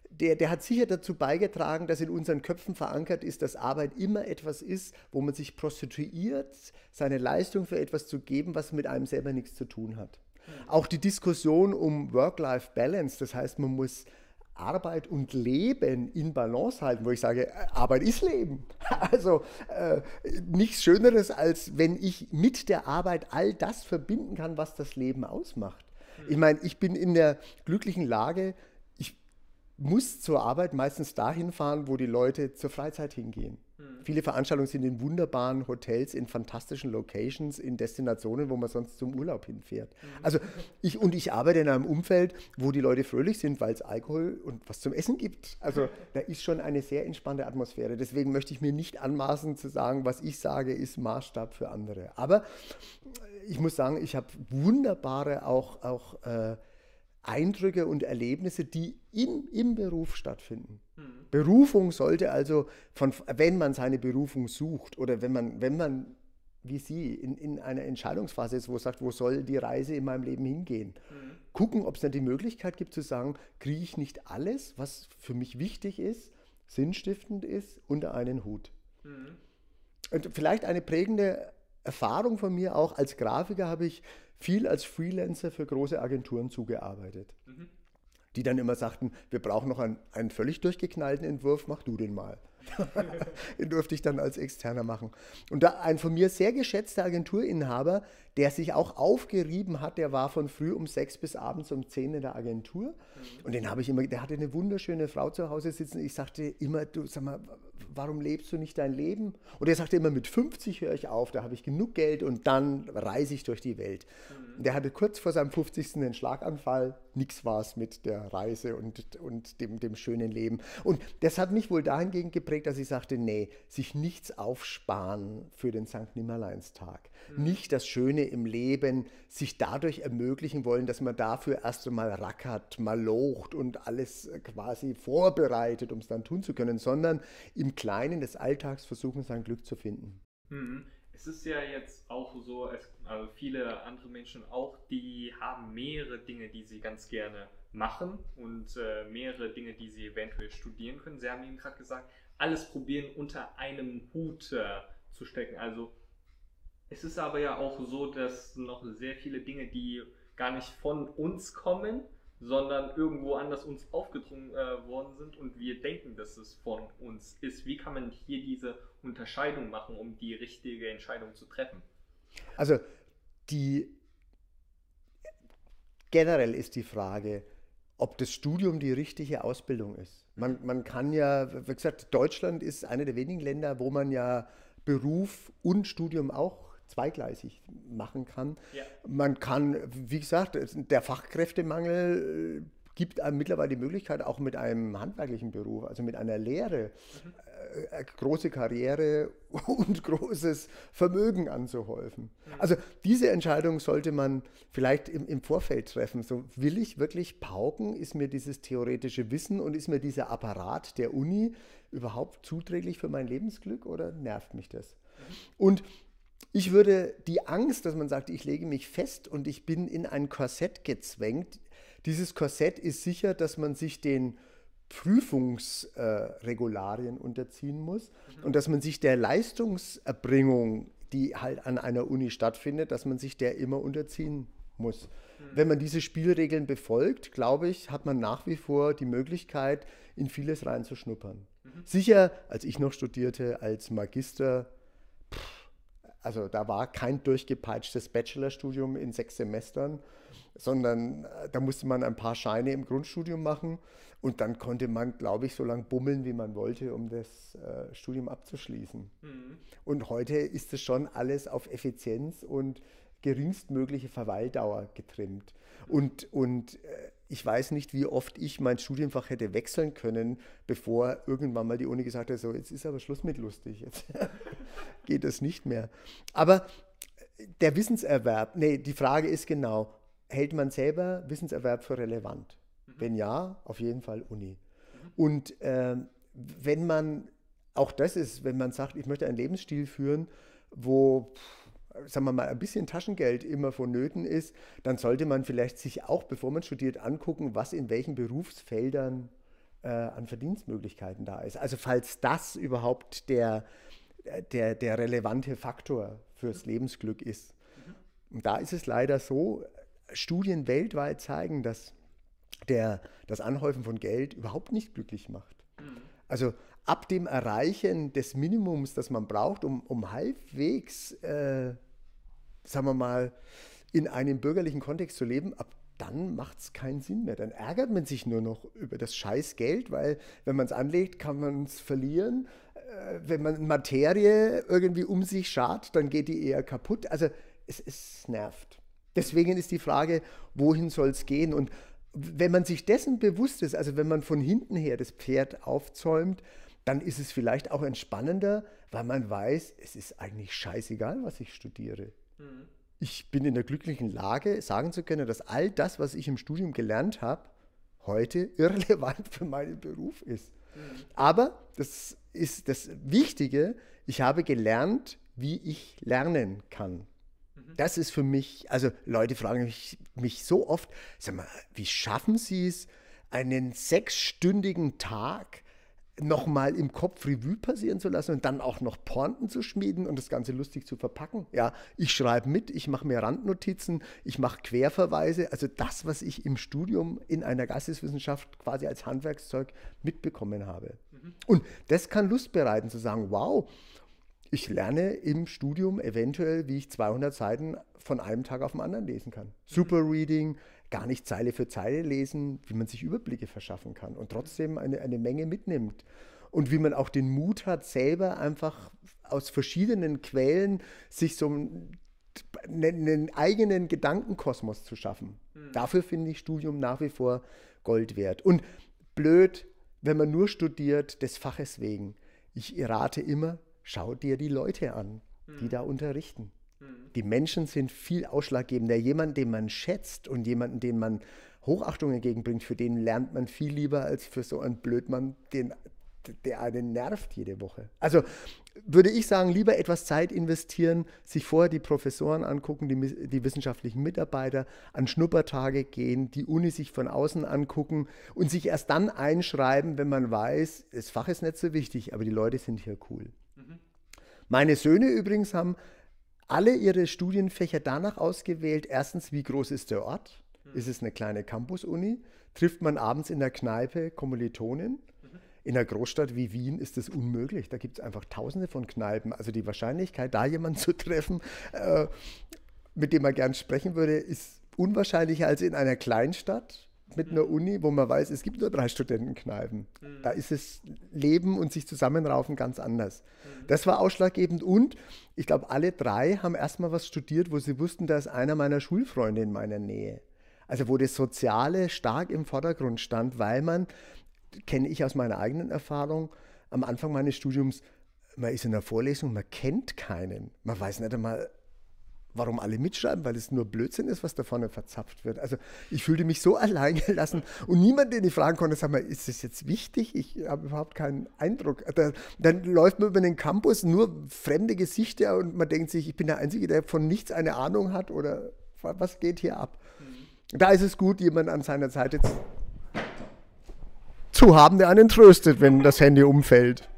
der, der hat sicher dazu beigetragen, dass in unseren Köpfen verankert ist, dass Arbeit immer etwas ist, wo man sich prostituiert, seine Leistung für etwas zu geben, was mit einem selber nichts zu tun hat. Auch die Diskussion um Work-Life-Balance, das heißt, man muss Arbeit und Leben in Balance halten, wo ich sage, äh, Arbeit ist Leben. Also äh, nichts Schöneres, als wenn ich mit der Arbeit all das verbinden kann, was das Leben ausmacht. Ich meine, ich bin in der glücklichen Lage, ich muss zur Arbeit meistens dahin fahren, wo die Leute zur Freizeit hingehen. Mhm. Viele Veranstaltungen sind in wunderbaren Hotels, in fantastischen Locations, in Destinationen, wo man sonst zum Urlaub hinfährt. Mhm. Also ich und ich arbeite in einem Umfeld, wo die Leute fröhlich sind, weil es Alkohol und was zum Essen gibt. Also da ist schon eine sehr entspannte Atmosphäre. Deswegen möchte ich mir nicht anmaßen zu sagen, was ich sage, ist Maßstab für andere. Aber ich muss sagen, ich habe wunderbare auch, auch äh, Eindrücke und Erlebnisse, die in, im Beruf stattfinden. Mhm. Berufung sollte also, von, wenn man seine Berufung sucht oder wenn man, wenn man wie Sie in, in einer Entscheidungsphase ist, wo es sagt, wo soll die Reise in meinem Leben hingehen, mhm. gucken, ob es dann die Möglichkeit gibt zu sagen, kriege ich nicht alles, was für mich wichtig ist, sinnstiftend ist, unter einen Hut. Mhm. Und vielleicht eine prägende Erfahrung von mir auch als Grafiker habe ich viel als Freelancer für große Agenturen zugearbeitet. Mhm. Die dann immer sagten, wir brauchen noch einen, einen völlig durchgeknallten Entwurf, mach du den mal. Den durfte ich dann als Externer machen. Und da ein von mir sehr geschätzter Agenturinhaber, der sich auch aufgerieben hat, der war von früh um sechs bis abends um zehn in der Agentur. Mhm. Und den habe ich immer, der hatte eine wunderschöne Frau zu Hause sitzen. Ich sagte immer, du sag mal, warum lebst du nicht dein Leben? Und er sagte immer, mit 50 höre ich auf, da habe ich genug Geld und dann reise ich durch die Welt. Mhm. Der hatte kurz vor seinem 50. einen Schlaganfall, nichts war es mit der Reise und, und dem, dem schönen Leben. Und das hat mich wohl dahingehend geprägt, dass ich sagte, nee, sich nichts aufsparen für den St. Nimmerleinstag. Mhm. Nicht das Schöne im Leben sich dadurch ermöglichen wollen, dass man dafür erst einmal rackert, mal locht und alles quasi vorbereitet, um es dann tun zu können, sondern im Kleinen des Alltags versuchen, sein Glück zu finden. Mhm. Es ist ja jetzt auch so, es, also viele andere Menschen auch, die haben mehrere Dinge, die sie ganz gerne machen und äh, mehrere Dinge, die sie eventuell studieren können. Sie haben eben gerade gesagt, alles probieren unter einem Hut äh, zu stecken. Also es ist aber ja auch so, dass noch sehr viele Dinge, die gar nicht von uns kommen, sondern irgendwo anders uns aufgedrungen äh, worden sind und wir denken, dass es von uns ist. Wie kann man hier diese Unterscheidung machen, um die richtige Entscheidung zu treffen? Also die generell ist die Frage, ob das Studium die richtige Ausbildung ist. Man, man kann ja, wie gesagt, Deutschland ist eine der wenigen Länder, wo man ja Beruf und Studium auch zweigleisig machen kann. Ja. Man kann, wie gesagt, der Fachkräftemangel äh, gibt einem mittlerweile die Möglichkeit, auch mit einem handwerklichen Beruf, also mit einer Lehre, mhm. äh, große Karriere und großes Vermögen anzuhäufen. Mhm. Also diese Entscheidung sollte man vielleicht im, im, Vorfeld treffen. So will ich wirklich pauken? Ist mir dieses theoretische Wissen und ist mir dieser Apparat der Uni überhaupt zuträglich für mein Lebensglück oder nervt mich das? Mhm. Und ich würde die Angst, dass man sagt, ich lege mich fest und ich bin in ein Korsett gezwängt, dieses Korsett ist sicher, dass man sich den Prüfungsregularien äh, unterziehen muss mhm. und dass man sich der Leistungserbringung, die halt an einer Uni stattfindet, dass man sich der immer unterziehen muss. Mhm. Wenn man diese Spielregeln befolgt, glaube ich, hat man nach wie vor die Möglichkeit, in vieles reinzuschnuppern. Mhm. Sicher, als ich noch studierte, als Magister, also da war kein durchgepeitschtes Bachelorstudium in sechs Semestern, sondern äh, da musste man ein paar Scheine im Grundstudium machen und dann konnte man, glaube ich, so lange bummeln, wie man wollte, um das äh, Studium abzuschließen. Mhm. Und heute ist es schon alles auf Effizienz und geringstmögliche Verweildauer getrimmt. Und, und äh, ich weiß nicht, wie oft ich mein Studienfach hätte wechseln können, bevor irgendwann mal die Uni gesagt hat, so jetzt ist aber Schluss mit lustig, jetzt geht das nicht mehr. Aber der Wissenserwerb, nee, die Frage ist genau, hält man selber Wissenserwerb für relevant? Mhm. Wenn ja, auf jeden Fall Uni. Mhm. Und äh, wenn man, auch das ist, wenn man sagt, ich möchte einen Lebensstil führen, wo... Pff, sagen wir mal, ein bisschen Taschengeld immer vonnöten ist, dann sollte man vielleicht sich auch, bevor man studiert, angucken, was in welchen Berufsfeldern äh, an Verdienstmöglichkeiten da ist. Also falls das überhaupt der, der, der relevante Faktor fürs Lebensglück ist. Und da ist es leider so, Studien weltweit zeigen, dass der, das Anhäufen von Geld überhaupt nicht glücklich macht. Also ab dem Erreichen des Minimums, das man braucht, um, um halbwegs, äh, sagen wir mal, in einem bürgerlichen Kontext zu leben, ab dann macht es keinen Sinn mehr. Dann ärgert man sich nur noch über das scheiß Geld, weil wenn man es anlegt, kann man es verlieren. Äh, wenn man Materie irgendwie um sich schart, dann geht die eher kaputt. Also es, es nervt. Deswegen ist die Frage, wohin soll es gehen? Und wenn man sich dessen bewusst ist, also wenn man von hinten her das Pferd aufzäumt, dann ist es vielleicht auch entspannender, weil man weiß, es ist eigentlich scheißegal, was ich studiere. Mhm. Ich bin in der glücklichen Lage, sagen zu können, dass all das, was ich im Studium gelernt habe, heute irrelevant für meinen Beruf ist. Mhm. Aber das ist das Wichtige, ich habe gelernt, wie ich lernen kann. Mhm. Das ist für mich, also Leute fragen mich, mich so oft, sag mal, wie schaffen Sie es, einen sechsstündigen Tag nochmal im Kopf Revue passieren zu lassen und dann auch noch Pointen zu schmieden und das Ganze lustig zu verpacken. Ja, ich schreibe mit, ich mache mir Randnotizen, ich mache Querverweise, also das, was ich im Studium in einer Geisteswissenschaft quasi als Handwerkszeug mitbekommen habe. Mhm. Und das kann Lust bereiten zu sagen, wow, ich lerne im Studium eventuell, wie ich 200 Seiten von einem Tag auf den anderen lesen kann. Super Reading, gar nicht Zeile für Zeile lesen, wie man sich Überblicke verschaffen kann und trotzdem eine, eine Menge mitnimmt. Und wie man auch den Mut hat, selber einfach aus verschiedenen Quellen sich so einen, einen eigenen Gedankenkosmos zu schaffen. Mhm. Dafür finde ich Studium nach wie vor Gold wert. Und blöd, wenn man nur studiert des Faches wegen. Ich rate immer, schau dir die Leute an, die mhm. da unterrichten. Mhm. Die Menschen sind viel ausschlaggebender. Jemand, den man schätzt und jemanden, den man Hochachtung entgegenbringt, für den lernt man viel lieber als für so einen Blödmann, den, der einen nervt jede Woche. Also würde ich sagen, lieber etwas Zeit investieren, sich vorher die Professoren angucken, die, die wissenschaftlichen Mitarbeiter, an Schnuppertage gehen, die Uni sich von außen angucken und sich erst dann einschreiben, wenn man weiß, das Fach ist nicht so wichtig, aber die Leute sind hier cool. Mhm. Meine Söhne übrigens haben alle ihre Studienfächer danach ausgewählt, erstens, wie groß ist der Ort? Mhm. Ist es eine kleine Campus-Uni? Trifft man abends in der Kneipe Kommilitonen? Mhm. In einer Großstadt wie Wien ist das unmöglich. Da gibt es einfach tausende von Kneipen. Also die Wahrscheinlichkeit, da jemanden zu treffen, äh, mit dem man gern sprechen würde, ist unwahrscheinlicher als in einer Kleinstadt mit einer mhm. Uni, wo man weiß, es gibt nur drei Studentenkneipen. Mhm. Da ist das Leben und sich zusammenraufen ganz anders. Mhm. Das war ausschlaggebend und ich glaube, alle drei haben erstmal was studiert, wo sie wussten, da ist einer meiner Schulfreunde in meiner Nähe. Also wo das Soziale stark im Vordergrund stand, weil man, kenne ich aus meiner eigenen Erfahrung, am Anfang meines Studiums, man ist in der Vorlesung, man kennt keinen. Man weiß nicht einmal, warum alle mitschreiben, weil es nur Blödsinn ist, was da vorne verzapft wird. Also ich fühlte mich so allein gelassen und niemand, den ich fragen konnte, sag mal, ist das jetzt wichtig? Ich habe überhaupt keinen Eindruck. Da, dann läuft man über den Campus, nur fremde Gesichter und man denkt sich, ich bin der Einzige, der von nichts eine Ahnung hat oder was geht hier ab? Mhm. Da ist es gut, jemanden an seiner Seite zu, zu haben, der einen tröstet, wenn das Handy umfällt.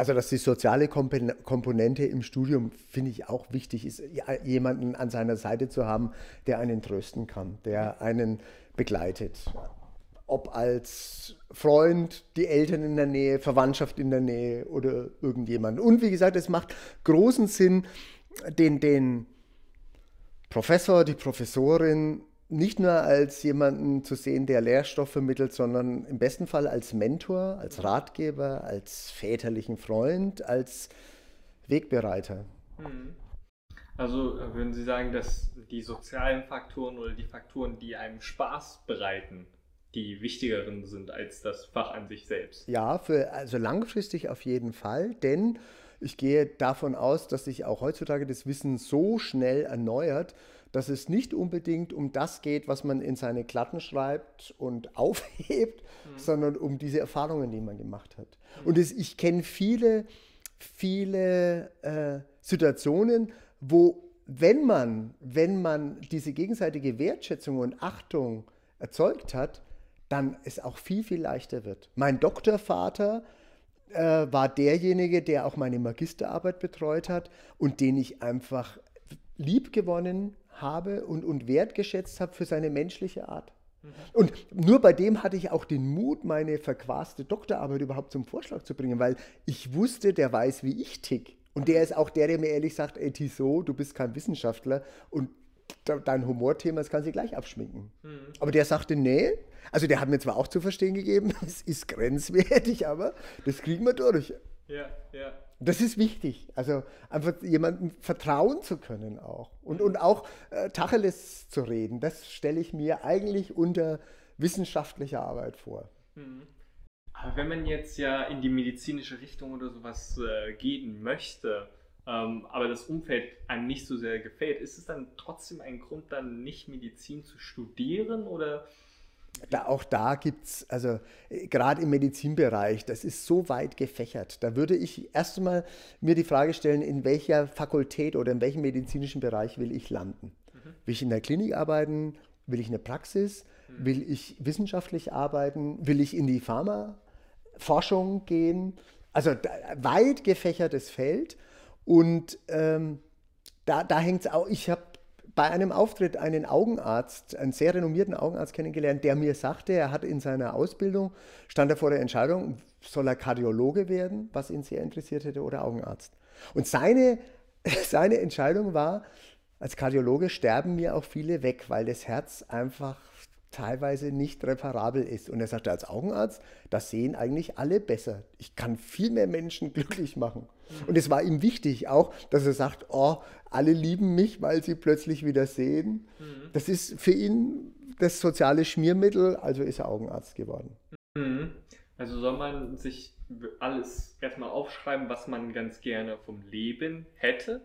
Also, dass die soziale Komponente im Studium, finde ich, auch wichtig ist, jemanden an seiner Seite zu haben, der einen trösten kann, der einen begleitet. Ob als Freund, die Eltern in der Nähe, Verwandtschaft in der Nähe oder irgendjemand. Und wie gesagt, es macht großen Sinn, den, den Professor, die Professorin nicht nur als jemanden zu sehen, der Lehrstoff vermittelt, sondern im besten Fall als Mentor, als Ratgeber, als väterlichen Freund, als Wegbereiter. Mhm. Also äh, würden Sie sagen, dass die sozialen Faktoren oder die Faktoren, die einem Spaß bereiten, die wichtigeren sind als das Fach an sich selbst? Ja, für, also langfristig auf jeden Fall, denn ich gehe davon aus, dass sich auch heutzutage das Wissen so schnell erneuert, dass es nicht unbedingt um das geht, was man in seine Klatten schreibt und aufhebt, mhm. sondern um diese Erfahrungen, die man gemacht hat. Mhm. Und es, ich kenne viele, viele äh, Situationen, wo wenn man, wenn man diese gegenseitige Wertschätzung und Achtung erzeugt hat, dann es auch viel, viel leichter wird. Mein Doktorvater äh, war derjenige, der auch meine Magisterarbeit betreut hat und den ich einfach lieb gewonnen habe und, und wertgeschätzt habe für seine menschliche Art. Mhm. Und nur bei dem hatte ich auch den Mut, meine verquaste Doktorarbeit überhaupt zum Vorschlag zu bringen, weil ich wusste, der weiß, wie ich tick. Und der ist auch der, der mir ehrlich sagt, ey Tissot, du bist kein Wissenschaftler und dein Humorthema, das kann sie gleich abschminken. Mhm. Aber der sagte, nee, also der hat mir zwar auch zu verstehen gegeben, es ist grenzwertig, aber das kriegen wir durch. Ja, ja. Das ist wichtig. Also einfach jemandem vertrauen zu können auch. Und, und auch äh, Tacheles zu reden, das stelle ich mir eigentlich unter wissenschaftlicher Arbeit vor. Mhm. Aber wenn man jetzt ja in die medizinische Richtung oder sowas äh, gehen möchte, ähm, aber das Umfeld einem nicht so sehr gefällt, ist es dann trotzdem ein Grund, dann nicht Medizin zu studieren oder da, auch da gibt es, also äh, gerade im Medizinbereich, das ist so weit gefächert. Da würde ich erst einmal mir die Frage stellen, in welcher Fakultät oder in welchem medizinischen Bereich will ich landen? Mhm. Will ich in der Klinik arbeiten? Will ich eine Praxis? Mhm. Will ich wissenschaftlich arbeiten? Will ich in die Pharma? Forschung gehen. Also weit gefächertes Feld. Und ähm, da, da hängt es auch, ich habe bei einem Auftritt einen Augenarzt, einen sehr renommierten Augenarzt kennengelernt, der mir sagte, er hat in seiner Ausbildung, stand er vor der Entscheidung, soll er Kardiologe werden, was ihn sehr interessiert hätte, oder Augenarzt. Und seine, seine Entscheidung war, als Kardiologe sterben mir auch viele weg, weil das Herz einfach teilweise nicht reparabel ist. Und er sagte, als Augenarzt, das sehen eigentlich alle besser. Ich kann viel mehr Menschen glücklich machen. Und es war ihm wichtig auch, dass er sagt, oh, alle lieben mich, weil sie plötzlich wieder sehen. Mhm. Das ist für ihn das soziale Schmiermittel, also ist er Augenarzt geworden. Mhm. Also soll man sich alles erstmal aufschreiben, was man ganz gerne vom Leben hätte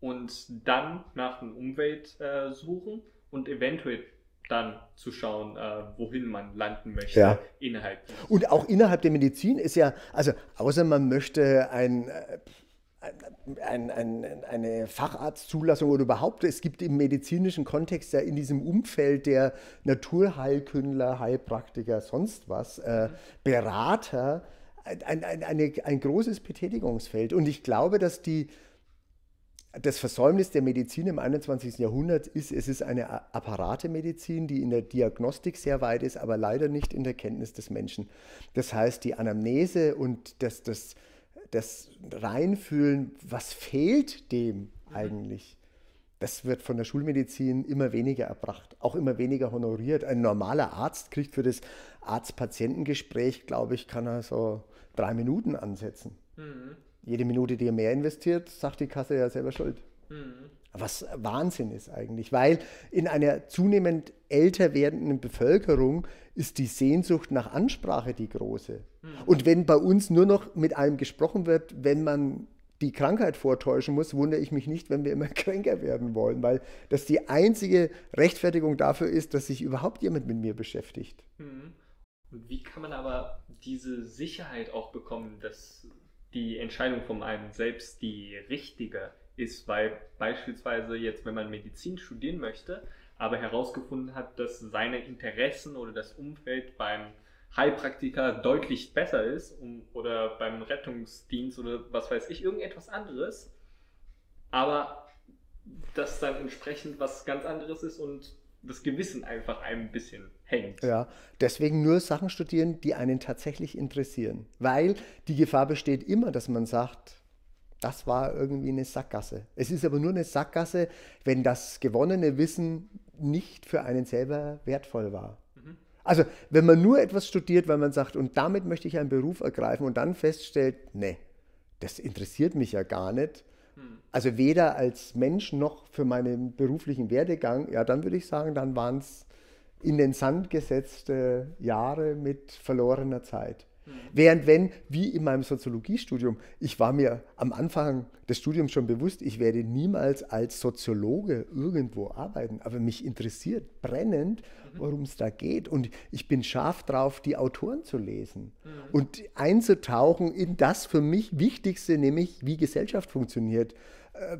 und dann nach einer Umwelt äh, suchen und eventuell dann zu schauen, äh, wohin man landen möchte ja. innerhalb. Und auch innerhalb der Medizin ist ja, also außer man möchte ein, äh, ein, ein, eine Facharztzulassung oder überhaupt, es gibt im medizinischen Kontext ja in diesem Umfeld der Naturheilkünstler, Heilpraktiker, sonst was, äh, Berater, ein, ein, eine, ein großes Betätigungsfeld. Und ich glaube, dass die das Versäumnis der Medizin im 21. Jahrhundert ist, es ist eine Apparatemedizin, die in der Diagnostik sehr weit ist, aber leider nicht in der Kenntnis des Menschen. Das heißt, die Anamnese und das, das, das Reinfühlen, was fehlt dem eigentlich, das wird von der Schulmedizin immer weniger erbracht, auch immer weniger honoriert. Ein normaler Arzt kriegt für das Arzt-Patientengespräch, glaube ich, kann er so drei Minuten ansetzen. Mhm jede Minute, die er mehr investiert, sagt die Kasse ja selber schuld. Mhm. Was Wahnsinn ist eigentlich, weil in einer zunehmend älter werdenden Bevölkerung ist die Sehnsucht nach Ansprache die große. Mhm. Und wenn bei uns nur noch mit einem gesprochen wird, wenn man die Krankheit vortäuschen muss, wundere ich mich nicht, wenn wir immer kränker werden wollen, weil das die einzige Rechtfertigung dafür ist, dass sich überhaupt jemand mit mir beschäftigt. Mhm. Und wie kann man aber diese Sicherheit auch bekommen, dass die Entscheidung von einem selbst die richtige ist, weil beispielsweise jetzt, wenn man Medizin studieren möchte, aber herausgefunden hat, dass seine Interessen oder das Umfeld beim Heilpraktiker deutlich besser ist um, oder beim Rettungsdienst oder was weiß ich, irgendetwas anderes, aber das dann entsprechend was ganz anderes ist und das Gewissen einfach ein bisschen hängt. Ja, deswegen nur Sachen studieren, die einen tatsächlich interessieren. Weil die Gefahr besteht immer, dass man sagt, das war irgendwie eine Sackgasse. Es ist aber nur eine Sackgasse, wenn das gewonnene Wissen nicht für einen selber wertvoll war. Mhm. Also wenn man nur etwas studiert, weil man sagt, und damit möchte ich einen Beruf ergreifen und dann feststellt, nee, das interessiert mich ja gar nicht, also weder als Mensch noch für meinen beruflichen Werdegang, ja, dann würde ich sagen, dann waren es in den Sand gesetzte Jahre mit verlorener Zeit. Während wenn, wie in meinem Soziologiestudium, ich war mir am Anfang des Studiums schon bewusst, ich werde niemals als Soziologe irgendwo arbeiten, aber mich interessiert brennend, worum es da geht. Und ich bin scharf drauf, die Autoren zu lesen mhm. und einzutauchen in das für mich Wichtigste, nämlich wie Gesellschaft funktioniert. Äh,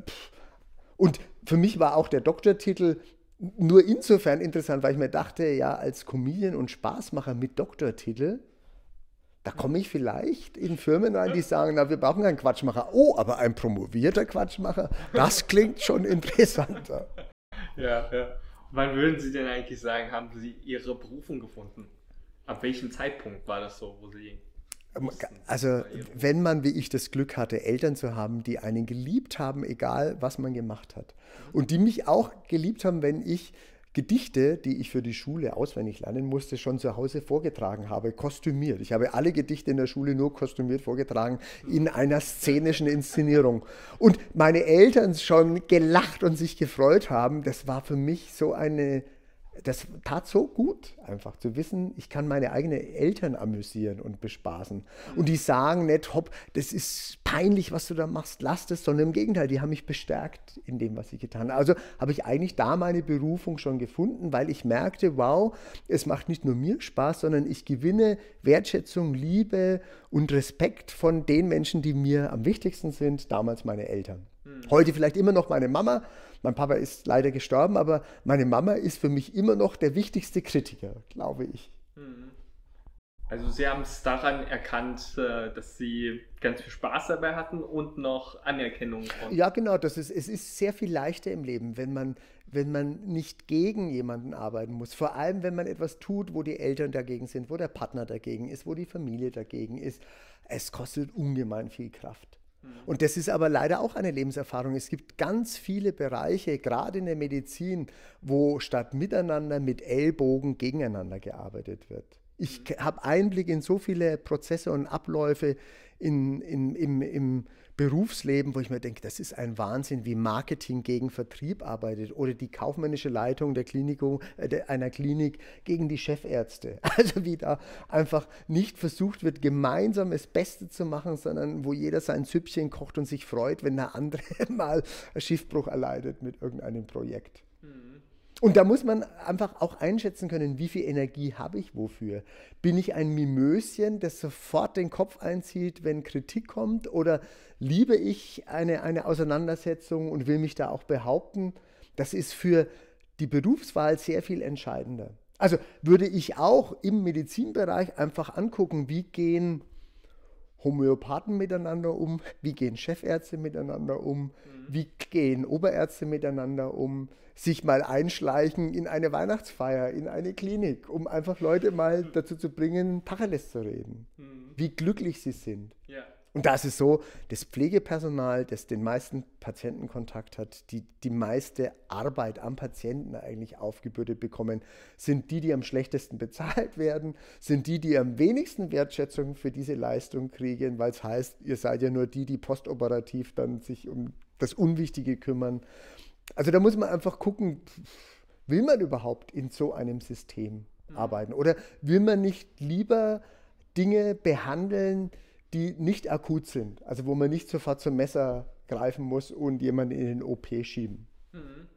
und für mich war auch der Doktortitel nur insofern interessant, weil ich mir dachte, ja, als Comedian und Spaßmacher mit Doktortitel, da komme ich vielleicht in Firmen rein, die sagen, na, wir brauchen keinen Quatschmacher. Oh, aber ein promovierter Quatschmacher, das klingt schon interessanter. Ja, ja. Wann würden Sie denn eigentlich sagen, haben Sie Ihre Berufung gefunden? Ab welchem Zeitpunkt war das so, wo Sie also, wenn man wie ich das Glück hatte, Eltern zu haben, die einen geliebt haben, egal was man gemacht hat. Und die mich auch geliebt haben, wenn ich Gedichte, die ich für die Schule auswendig lernen musste, schon zu Hause vorgetragen habe, kostümiert. Ich habe alle Gedichte in der Schule nur kostümiert vorgetragen in einer szenischen Inszenierung. Und meine Eltern schon gelacht und sich gefreut haben, das war für mich so eine das tat so gut, einfach zu wissen, ich kann meine eigenen Eltern amüsieren und bespaßen. Und die sagen nicht, hopp, das ist peinlich, was du da machst, lass das, sondern im Gegenteil, die haben mich bestärkt in dem, was ich getan habe. Also habe ich eigentlich da meine Berufung schon gefunden, weil ich merkte, wow, es macht nicht nur mir Spaß, sondern ich gewinne Wertschätzung, Liebe und Respekt von den Menschen, die mir am wichtigsten sind, damals meine Eltern. Hm. Heute vielleicht immer noch meine Mama, mein Papa ist leider gestorben, aber meine Mama ist für mich immer noch der wichtigste Kritiker, glaube ich. Mhm. Also Sie haben es daran erkannt, äh, dass Sie ganz viel Spaß dabei hatten und noch Anerkennung. Ja, genau. Das ist, es ist sehr viel leichter im Leben, wenn man, wenn man nicht gegen jemanden arbeiten muss. Vor allem, wenn man etwas tut, wo die Eltern dagegen sind, wo der Partner dagegen ist, wo die Familie dagegen ist. Es kostet ungemein viel Kraft. Mhm. Und das ist aber leider auch eine Lebenserfahrung. Es gibt ganz viele Bereiche, gerade in der Medizin, wo statt miteinander mit Ellbogen gegeneinander gearbeitet wird ich habe Einblick in so viele Prozesse und Abläufe in, in, im, im Berufsleben, wo ich mir denke, das ist ein Wahnsinn, wie Marketing gegen Vertrieb arbeitet oder die kaufmännische Leitung der Klinik, äh, einer Klinik gegen die Chefärzte. Also wie da einfach nicht versucht wird, gemeinsam das Beste zu machen, sondern wo jeder sein Süppchen kocht und sich freut, wenn der andere mal Schiffbruch erleidet mit irgendeinem Projekt. Und da muss man einfach auch einschätzen können, wie viel Energie habe ich wofür. Bin ich ein Mimöschen, das sofort den Kopf einzieht, wenn Kritik kommt? Oder liebe ich eine, eine Auseinandersetzung und will mich da auch behaupten? Das ist für die Berufswahl sehr viel entscheidender. Also würde ich auch im Medizinbereich einfach angucken, wie gehen Homöopathen miteinander um, wie gehen Chefärzte miteinander um, mhm. wie gehen Oberärzte miteinander um, sich mal einschleichen in eine Weihnachtsfeier, in eine Klinik, um einfach Leute mal dazu zu bringen, Tacheles zu reden, mhm. wie glücklich sie sind. Ja. Und da ist es so, das Pflegepersonal, das den meisten Patientenkontakt hat, die die meiste Arbeit am Patienten eigentlich aufgebürdet bekommen, sind die, die am schlechtesten bezahlt werden, sind die, die am wenigsten Wertschätzung für diese Leistung kriegen, weil es heißt, ihr seid ja nur die, die postoperativ dann sich um das Unwichtige kümmern. Also da muss man einfach gucken, will man überhaupt in so einem System mhm. arbeiten? Oder will man nicht lieber Dinge behandeln, die nicht akut sind? Also wo man nicht sofort zum Messer greifen muss und jemanden in den OP schieben. Mhm.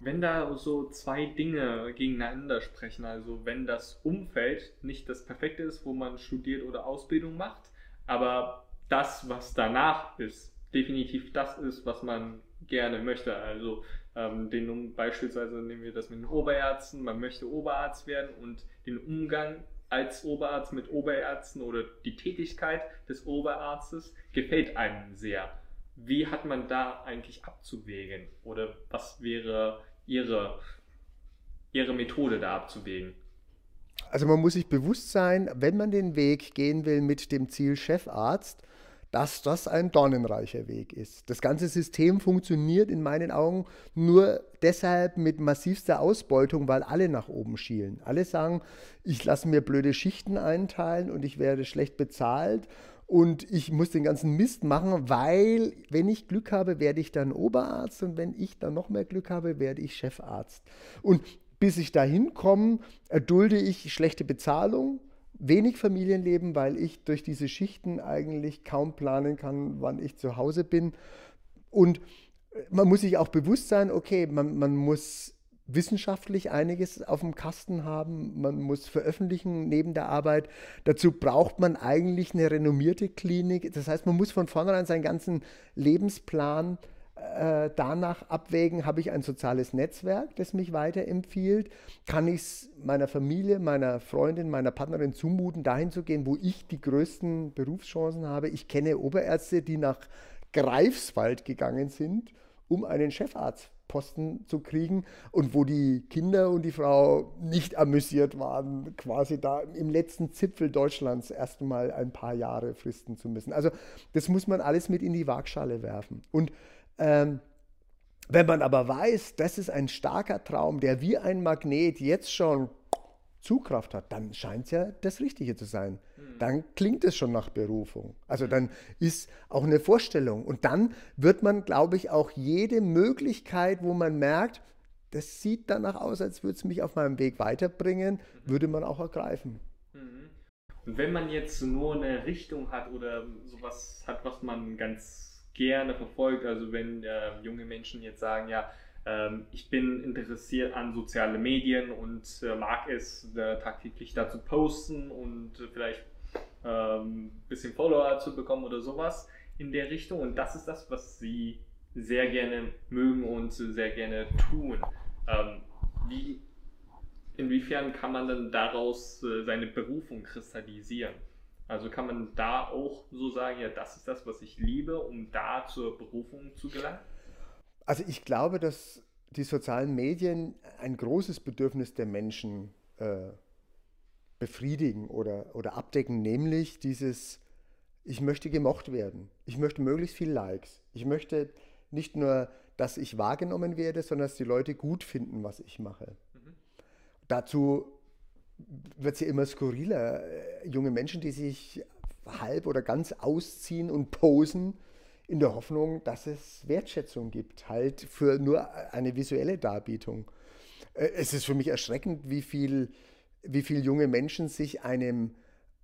Wenn da so zwei Dinge gegeneinander sprechen, also wenn das Umfeld nicht das Perfekte ist, wo man studiert oder Ausbildung macht, aber das, was danach ist, definitiv das ist, was man gerne möchte. Also ähm, den, beispielsweise nehmen wir das mit den Oberärzten, man möchte Oberarzt werden und den Umgang als Oberarzt mit Oberärzten oder die Tätigkeit des Oberarztes gefällt einem sehr. Wie hat man da eigentlich abzuwägen? Oder was wäre Ihre, Ihre Methode da abzuwägen? Also man muss sich bewusst sein, wenn man den Weg gehen will mit dem Ziel Chefarzt, dass das ein dornenreicher Weg ist. Das ganze System funktioniert in meinen Augen nur deshalb mit massivster Ausbeutung, weil alle nach oben schielen. Alle sagen, ich lasse mir blöde Schichten einteilen und ich werde schlecht bezahlt und ich muss den ganzen Mist machen, weil wenn ich Glück habe, werde ich dann Oberarzt und wenn ich dann noch mehr Glück habe, werde ich Chefarzt. Und bis ich dahin komme, erdulde ich schlechte Bezahlung, wenig Familienleben, weil ich durch diese Schichten eigentlich kaum planen kann, wann ich zu Hause bin. Und man muss sich auch bewusst sein, okay, man, man muss wissenschaftlich einiges auf dem Kasten haben, man muss veröffentlichen neben der Arbeit. Dazu braucht man eigentlich eine renommierte Klinik. Das heißt, man muss von vornherein seinen ganzen Lebensplan äh, danach abwägen, habe ich ein soziales Netzwerk, das mich weiterempfiehlt? Kann ich es meiner Familie, meiner Freundin, meiner Partnerin zumuten, dahin zu gehen, wo ich die größten Berufschancen habe? Ich kenne Oberärzte, die nach Greifswald gegangen sind, um einen Chefarztposten zu kriegen und wo die Kinder und die Frau nicht amüsiert waren, quasi da im letzten Zipfel Deutschlands erst einmal ein paar Jahre fristen zu müssen. Also das muss man alles mit in die Waagschale werfen. Und ähm, wenn man aber weiß, das ist ein starker Traum, der wie ein Magnet jetzt schon Zugkraft hat, dann scheint es ja das Richtige zu sein. Mhm. Dann klingt es schon nach Berufung. Also mhm. dann ist auch eine Vorstellung. Und dann wird man, glaube ich, auch jede Möglichkeit, wo man merkt, das sieht danach aus, als würde es mich auf meinem Weg weiterbringen, mhm. würde man auch ergreifen. Mhm. Und wenn man jetzt nur eine Richtung hat oder sowas hat, was man ganz gerne verfolgt. Also wenn äh, junge Menschen jetzt sagen, ja, ähm, ich bin interessiert an sozialen Medien und äh, mag es äh, tagtäglich dazu posten und vielleicht ein ähm, bisschen Follower zu bekommen oder sowas in der Richtung. Und das ist das, was sie sehr gerne mögen und sehr gerne tun. Ähm, wie inwiefern kann man dann daraus äh, seine Berufung kristallisieren? Also kann man da auch so sagen, ja, das ist das, was ich liebe, um da zur Berufung zu gelangen? Also ich glaube, dass die sozialen Medien ein großes Bedürfnis der Menschen äh, befriedigen oder, oder abdecken, nämlich dieses, ich möchte gemocht werden, ich möchte möglichst viel Likes, ich möchte nicht nur, dass ich wahrgenommen werde, sondern dass die Leute gut finden, was ich mache. Mhm. Dazu wird ja immer skurriler. Äh, junge Menschen, die sich halb oder ganz ausziehen und posen, in der Hoffnung, dass es Wertschätzung gibt, halt für nur eine visuelle Darbietung. Äh, es ist für mich erschreckend, wie viel, wie viel junge Menschen sich einem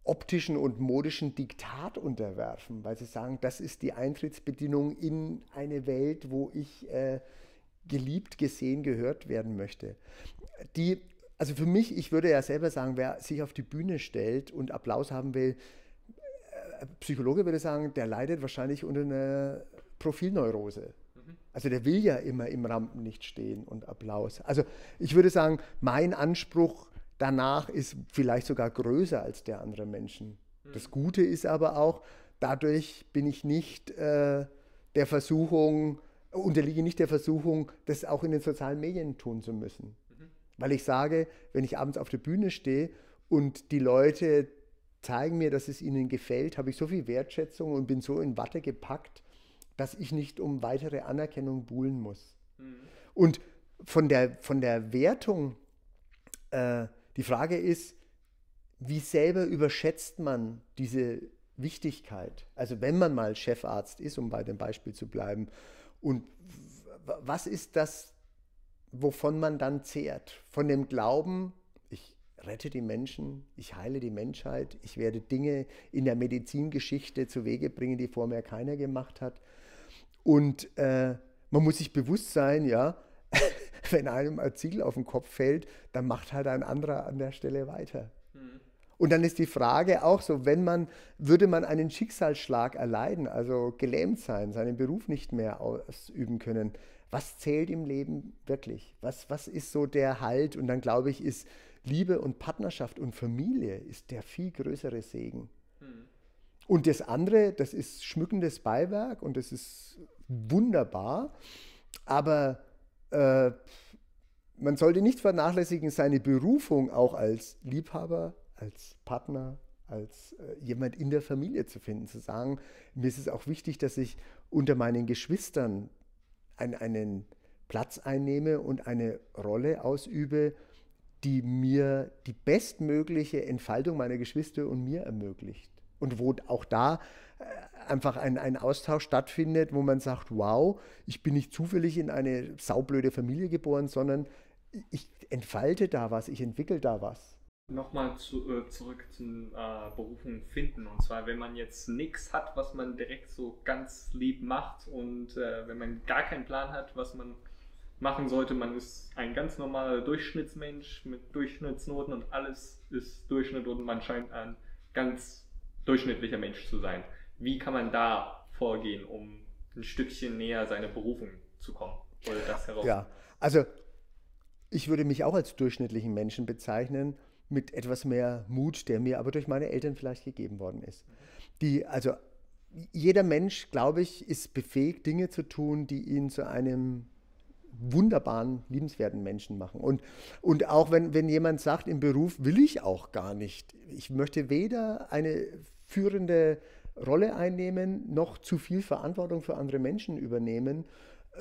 optischen und modischen Diktat unterwerfen, weil sie sagen, das ist die Eintrittsbedingung in eine Welt, wo ich äh, geliebt, gesehen, gehört werden möchte. Die also für mich, ich würde ja selber sagen, wer sich auf die Bühne stellt und Applaus haben will, äh, Psychologe würde sagen, der leidet wahrscheinlich unter einer Profilneurose. Also der will ja immer im Rampenlicht stehen und Applaus. Also ich würde sagen, mein Anspruch danach ist vielleicht sogar größer als der anderer Menschen. Das Gute ist aber auch, dadurch bin ich nicht äh, der Versuchung, unterliege nicht der Versuchung, das auch in den sozialen Medien tun zu müssen. Weil ich sage, wenn ich abends auf der Bühne stehe und die Leute zeigen mir, dass es ihnen gefällt, habe ich so viel Wertschätzung und bin so in Watte gepackt, dass ich nicht um weitere Anerkennung buhlen muss. Mhm. Und von der, von der Wertung, äh, die Frage ist, wie selber überschätzt man diese Wichtigkeit? Also wenn man mal Chefarzt ist, um bei dem Beispiel zu bleiben, und was ist das wovon man dann zehrt. Von dem Glauben, ich rette die Menschen, ich heile die Menschheit, ich werde Dinge in der Medizingeschichte zu Wege bringen, die vorher keiner gemacht hat. Und äh, man muss sich bewusst sein, ja, wenn einem ein Ziegel auf den Kopf fällt, dann macht halt ein anderer an der Stelle weiter. Mhm. Und dann ist die Frage auch so, wenn man, würde man einen Schicksalsschlag erleiden, also gelähmt sein, seinen Beruf nicht mehr ausüben können, was zählt im Leben wirklich? Was, was ist so der Halt? Und dann glaube ich, ist Liebe und Partnerschaft und Familie ist der viel größere Segen. Mhm. Und das andere, das ist schmückendes Beiwerk und das ist wunderbar, aber äh, man sollte nicht vernachlässigen, seine Berufung auch als Liebhaber, als Partner, als äh, jemand in der Familie zu finden, zu sagen, mir ist es auch wichtig, dass ich unter meinen Geschwistern ein, einen Platz einnehme und eine Rolle ausübe, die mir die bestmögliche Entfaltung meiner Geschwister und mir ermöglicht. Und wo auch da äh, einfach ein, ein Austausch stattfindet, wo man sagt, wow, ich bin nicht zufällig in eine saublöde Familie geboren, sondern ich entfalte da was, ich entwickle da was. Nochmal zu, äh, zurück zum äh, Berufung finden. Und zwar, wenn man jetzt nichts hat, was man direkt so ganz lieb macht und äh, wenn man gar keinen Plan hat, was man machen sollte, man ist ein ganz normaler Durchschnittsmensch mit Durchschnittsnoten und alles ist Durchschnitt und man scheint ein ganz durchschnittlicher Mensch zu sein. Wie kann man da vorgehen, um ein Stückchen näher seiner Berufung zu kommen? Oder das heraus? Ja, also ich würde mich auch als durchschnittlichen Menschen bezeichnen mit etwas mehr Mut, der mir aber durch meine Eltern vielleicht gegeben worden ist. Die, also jeder Mensch, glaube ich, ist befähigt, Dinge zu tun, die ihn zu einem wunderbaren, liebenswerten Menschen machen. Und, und auch wenn, wenn jemand sagt, im Beruf will ich auch gar nicht. Ich möchte weder eine führende Rolle einnehmen, noch zu viel Verantwortung für andere Menschen übernehmen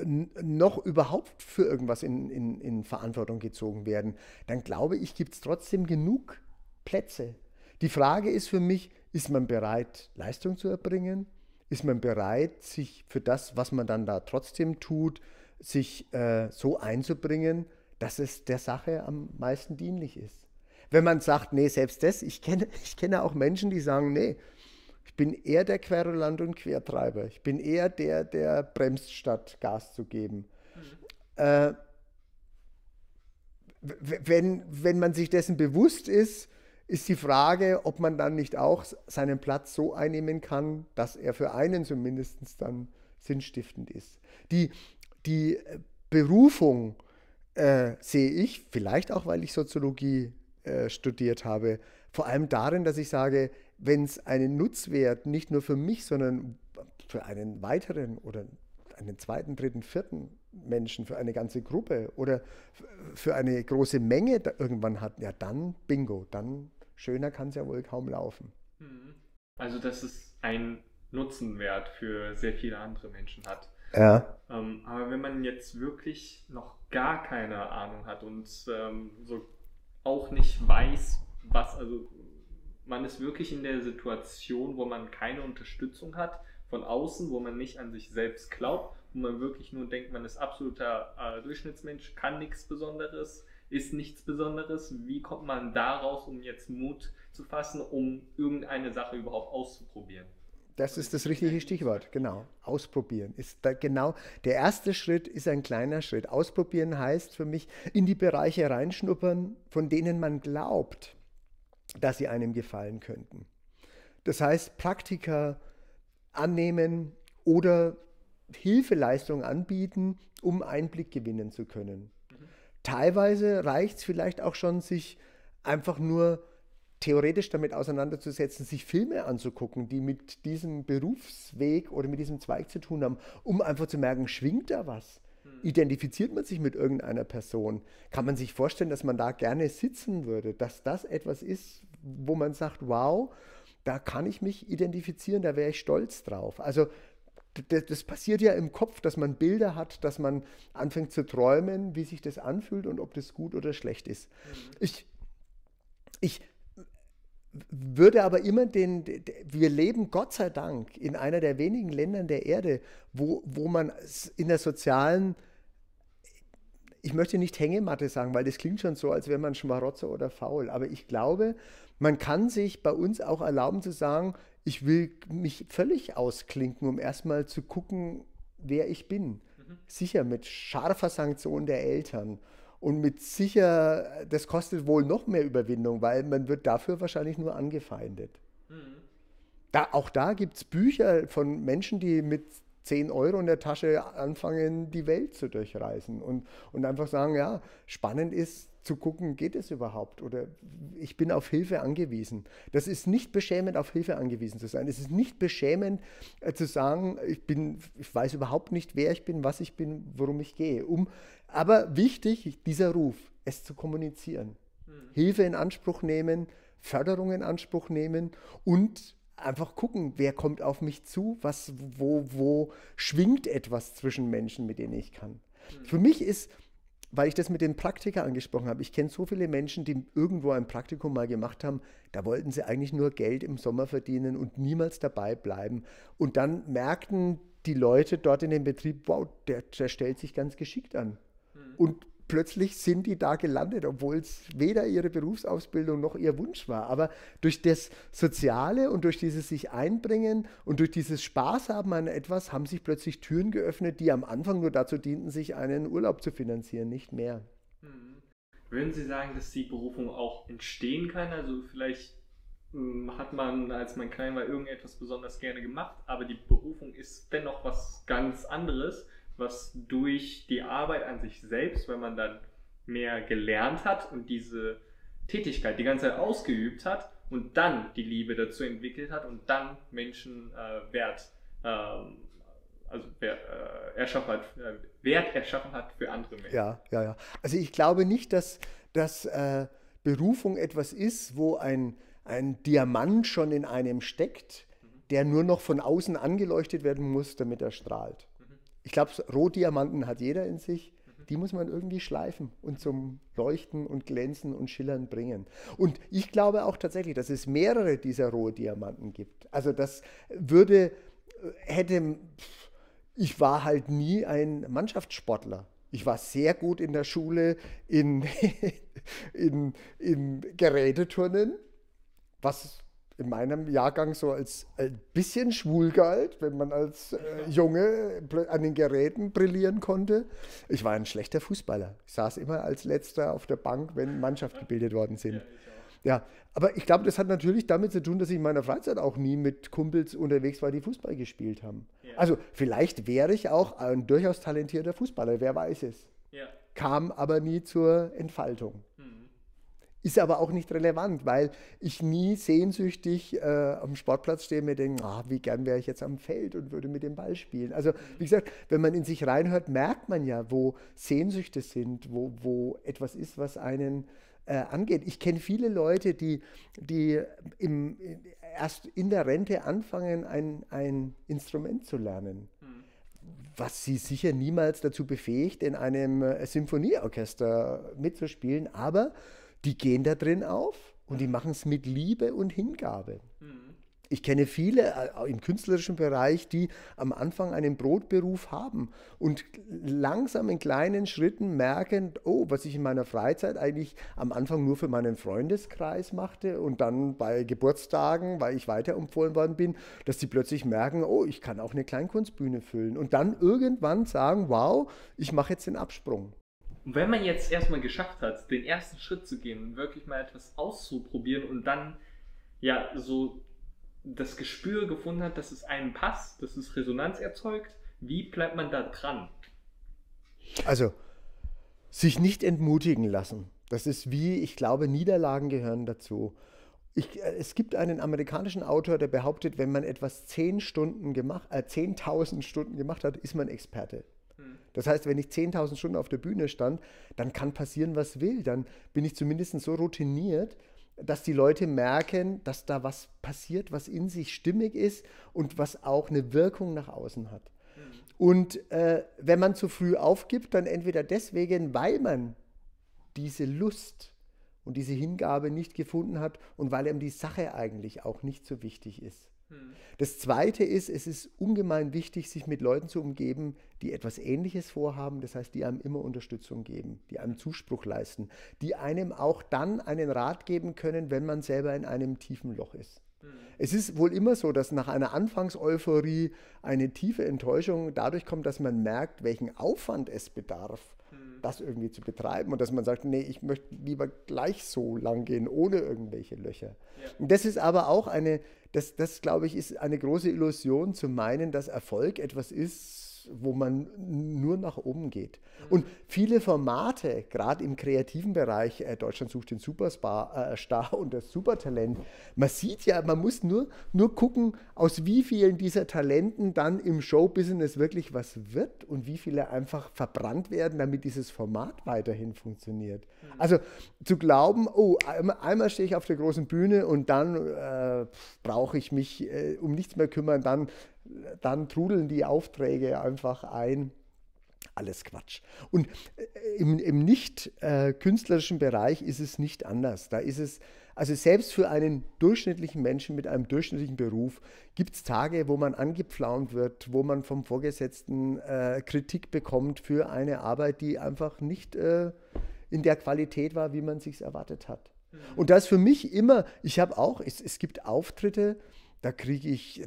noch überhaupt für irgendwas in, in, in Verantwortung gezogen werden, dann glaube ich, gibt es trotzdem genug Plätze. Die Frage ist für mich, ist man bereit, Leistung zu erbringen? Ist man bereit, sich für das, was man dann da trotzdem tut, sich äh, so einzubringen, dass es der Sache am meisten dienlich ist? Wenn man sagt, nee, selbst das, ich kenne, ich kenne auch Menschen, die sagen, nee, ich bin eher der Querulant und Quertreiber. Ich bin eher der, der bremst, statt Gas zu geben. Mhm. Äh, wenn, wenn man sich dessen bewusst ist, ist die Frage, ob man dann nicht auch seinen Platz so einnehmen kann, dass er für einen zumindest dann sinnstiftend ist. Die, die Berufung äh, sehe ich, vielleicht auch, weil ich Soziologie äh, studiert habe, vor allem darin, dass ich sage, wenn es einen Nutzwert nicht nur für mich, sondern für einen weiteren oder einen zweiten, dritten, vierten Menschen, für eine ganze Gruppe oder für eine große Menge irgendwann hat, ja dann bingo, dann schöner kann es ja wohl kaum laufen. Mhm. Also dass es einen Nutzenwert für sehr viele andere Menschen hat. Ja. Ähm, aber wenn man jetzt wirklich noch gar keine Ahnung hat und ähm, so auch nicht weiß, was, also man ist wirklich in der Situation, wo man keine Unterstützung hat von außen, wo man nicht an sich selbst glaubt, wo man wirklich nur denkt, man ist absoluter äh, Durchschnittsmensch, kann nichts Besonderes, ist nichts Besonderes. Wie kommt man daraus, um jetzt Mut zu fassen, um irgendeine Sache überhaupt auszuprobieren? Das ist das richtige Stichwort, genau. Ausprobieren ist da genau. Der erste Schritt ist ein kleiner Schritt. Ausprobieren heißt für mich in die Bereiche reinschnuppern, von denen man glaubt, dass sie einem gefallen könnten. Das heißt, Praktika annehmen oder Hilfeleistung anbieten, um Einblick gewinnen zu können. Mhm. Teilweise reicht es vielleicht auch schon, sich einfach nur theoretisch damit auseinanderzusetzen, sich Filme anzugucken, die mit diesem Berufsweg oder mit diesem Zweig zu tun haben, um einfach zu merken, schwingt da was? Identifiziert man sich mit irgendeiner Person? Kann man sich vorstellen, dass man da gerne sitzen würde, dass das etwas ist, wo man sagt, wow, da kann ich mich identifizieren, da wäre ich stolz drauf. Also das, das, passiert ja im Kopf, dass man Bilder hat, dass man anfängt zu träumen, wie sich das anfühlt und ob das gut oder schlecht ist. Mhm. Ich, ich würde aber immer den, wir leben Gott sei Dank in einer der wenigen Ländern der Erde, wo, wo man in der sozialen, ich möchte nicht Hängematte sagen, weil das klingt schon so, als wäre man Schmarotzer oder faul, aber ich glaube, man kann sich bei uns auch erlauben zu sagen, ich will mich völlig ausklinken, um erstmal zu gucken, wer ich bin. Mhm. Sicher mit scharfer Sanktion der Eltern und mit sicher, das kostet wohl noch mehr Überwindung, weil man wird dafür wahrscheinlich nur angefeindet. Mhm. Da, auch da gibt es Bücher von Menschen, die mit 10 Euro in der Tasche anfangen, die Welt zu durchreisen und, und einfach sagen, ja, spannend ist, zu gucken, geht es überhaupt oder ich bin auf Hilfe angewiesen. Das ist nicht beschämend, auf Hilfe angewiesen zu sein. Es ist nicht beschämend äh, zu sagen, ich bin, ich weiß überhaupt nicht, wer ich bin, was ich bin, worum ich gehe. Um, aber wichtig, dieser Ruf, es zu kommunizieren. Hm. Hilfe in Anspruch nehmen, Förderung in Anspruch nehmen und einfach gucken, wer kommt auf mich zu, was, wo, wo schwingt etwas zwischen Menschen, mit denen ich kann. Hm. Für mich ist weil ich das mit den Praktika angesprochen habe. Ich kenne so viele Menschen, die irgendwo ein Praktikum mal gemacht haben, da wollten sie eigentlich nur Geld im Sommer verdienen und niemals dabei bleiben. Und dann merkten die Leute dort in dem Betrieb, wow, der, der stellt sich ganz geschickt an. Hm. Und plötzlich sind die da gelandet, obwohl es weder ihre Berufsausbildung noch ihr Wunsch war. Aber durch das Soziale und durch dieses sich einbringen und durch dieses Spaß haben an etwas haben sich plötzlich Türen geöffnet, die am Anfang nur dazu dienten, sich einen Urlaub zu finanzieren, nicht mehr. Hm. Würden Sie sagen, dass die Berufung auch entstehen kann? Also vielleicht hm, hat man, als man klein war, irgendetwas besonders gerne gemacht, aber die Berufung ist dennoch was ganz anderes was durch die Arbeit an sich selbst, wenn man dann mehr gelernt hat und diese Tätigkeit die ganze Zeit ausgeübt hat und dann die Liebe dazu entwickelt hat und dann Menschen äh, Wert, ähm, also Wert, äh, erschaffen hat, äh, Wert erschaffen hat für andere Menschen. Ja, ja, ja. Also ich glaube nicht, dass, dass äh, Berufung etwas ist, wo ein, ein Diamant schon in einem steckt, mhm. der nur noch von außen angeleuchtet werden muss, damit er strahlt ich glaube, Rohdiamanten hat jeder in sich. Die muss man irgendwie schleifen und zum Leuchten und Glänzen und Schillern bringen. Und ich glaube auch tatsächlich, dass es mehrere dieser Rohdiamanten gibt. Also das würde, hätte, ich war halt nie ein Mannschaftssportler. Ich war sehr gut in der Schule in, in, in Geräteturnen, was in meinem Jahrgang so als ein bisschen schwul galt, wenn man als äh, Junge an den Geräten brillieren konnte. Ich war ein schlechter Fußballer. Ich saß immer als letzter auf der Bank, wenn Mannschaft gebildet worden sind. Ja, aber ich glaube, das hat natürlich damit zu tun, dass ich in meiner Freizeit auch nie mit Kumpels unterwegs war, die Fußball gespielt haben. Ja. Also vielleicht wäre ich auch ein durchaus talentierter Fußballer, wer weiß es. Ja. kam aber nie zur Entfaltung. Ist aber auch nicht relevant, weil ich nie sehnsüchtig äh, am Sportplatz stehe und mir denke, oh, wie gern wäre ich jetzt am Feld und würde mit dem Ball spielen. Also wie gesagt, wenn man in sich reinhört, merkt man ja, wo Sehnsüchte sind, wo, wo etwas ist, was einen äh, angeht. Ich kenne viele Leute, die, die im, erst in der Rente anfangen, ein, ein Instrument zu lernen. Mhm. Was sie sicher niemals dazu befähigt, in einem äh, Symphonieorchester mitzuspielen, aber die gehen da drin auf und die machen es mit Liebe und Hingabe. Mhm. Ich kenne viele äh, im künstlerischen Bereich, die am Anfang einen Brotberuf haben und langsam in kleinen Schritten merken, oh, was ich in meiner Freizeit eigentlich am Anfang nur für meinen Freundeskreis machte und dann bei Geburtstagen, weil ich weiterempfohlen worden bin, dass sie plötzlich merken, oh, ich kann auch eine Kleinkunstbühne füllen und dann irgendwann sagen, wow, ich mache jetzt den Absprung. Und wenn man jetzt erstmal geschafft hat, den ersten Schritt zu gehen und wirklich mal etwas auszuprobieren und dann ja so das Gespür gefunden hat, dass es einem passt, dass es Resonanz erzeugt, wie bleibt man da dran? Also, sich nicht entmutigen lassen. Das ist wie, ich glaube, Niederlagen gehören dazu. Ich, äh, es gibt einen amerikanischen Autor, der behauptet, wenn man etwas 10 Stunden äh, 10.000 Stunden gemacht hat, ist man Experte. Das heißt, wenn ich 10.000 Stunden auf der Bühne stand, dann kann passieren, was will. Dann bin ich zumindest so routiniert, dass die Leute merken, dass da was passiert, was in sich stimmig ist und was auch eine Wirkung nach außen hat. Und äh, wenn man zu früh aufgibt, dann entweder deswegen, weil man diese Lust und diese Hingabe nicht gefunden hat und weil ihm die Sache eigentlich auch nicht so wichtig ist. Hm. Das Zweite ist, es ist ungemein wichtig, sich mit Leuten zu umgeben, die etwas Ähnliches vorhaben, das heißt, die einem immer Unterstützung geben, die einem Zuspruch leisten, die einem auch dann einen Rat geben können, wenn man selber in einem tiefen Loch ist. Hm. Es ist wohl immer so, dass nach einer Anfangseuphorie eine tiefe Enttäuschung dadurch kommt, dass man merkt, welchen Aufwand es bedarf. Das irgendwie zu betreiben und dass man sagt, nee, ich möchte lieber gleich so lang gehen, ohne irgendwelche Löcher. Ja. Und das ist aber auch eine das, das glaube ich, ist eine große Illusion zu meinen, dass Erfolg etwas ist, wo man nur nach oben geht. Und viele Formate, gerade im kreativen Bereich, äh, Deutschland sucht den Superstar äh, Star und das Supertalent, man sieht ja, man muss nur, nur gucken, aus wie vielen dieser Talenten dann im Showbusiness wirklich was wird und wie viele einfach verbrannt werden, damit dieses Format weiterhin funktioniert. Mhm. Also zu glauben, oh, einmal, einmal stehe ich auf der großen Bühne und dann äh, brauche ich mich äh, um nichts mehr kümmern, dann dann trudeln die Aufträge einfach ein. Alles Quatsch. Und äh, im, im nicht äh, künstlerischen Bereich ist es nicht anders. Da ist es, also selbst für einen durchschnittlichen Menschen mit einem durchschnittlichen Beruf gibt es Tage, wo man angepflaumt wird, wo man vom Vorgesetzten äh, Kritik bekommt für eine Arbeit, die einfach nicht äh, in der Qualität war, wie man sich erwartet hat. Mhm. Und das für mich immer, ich habe auch, es, es gibt Auftritte, da kriege ich,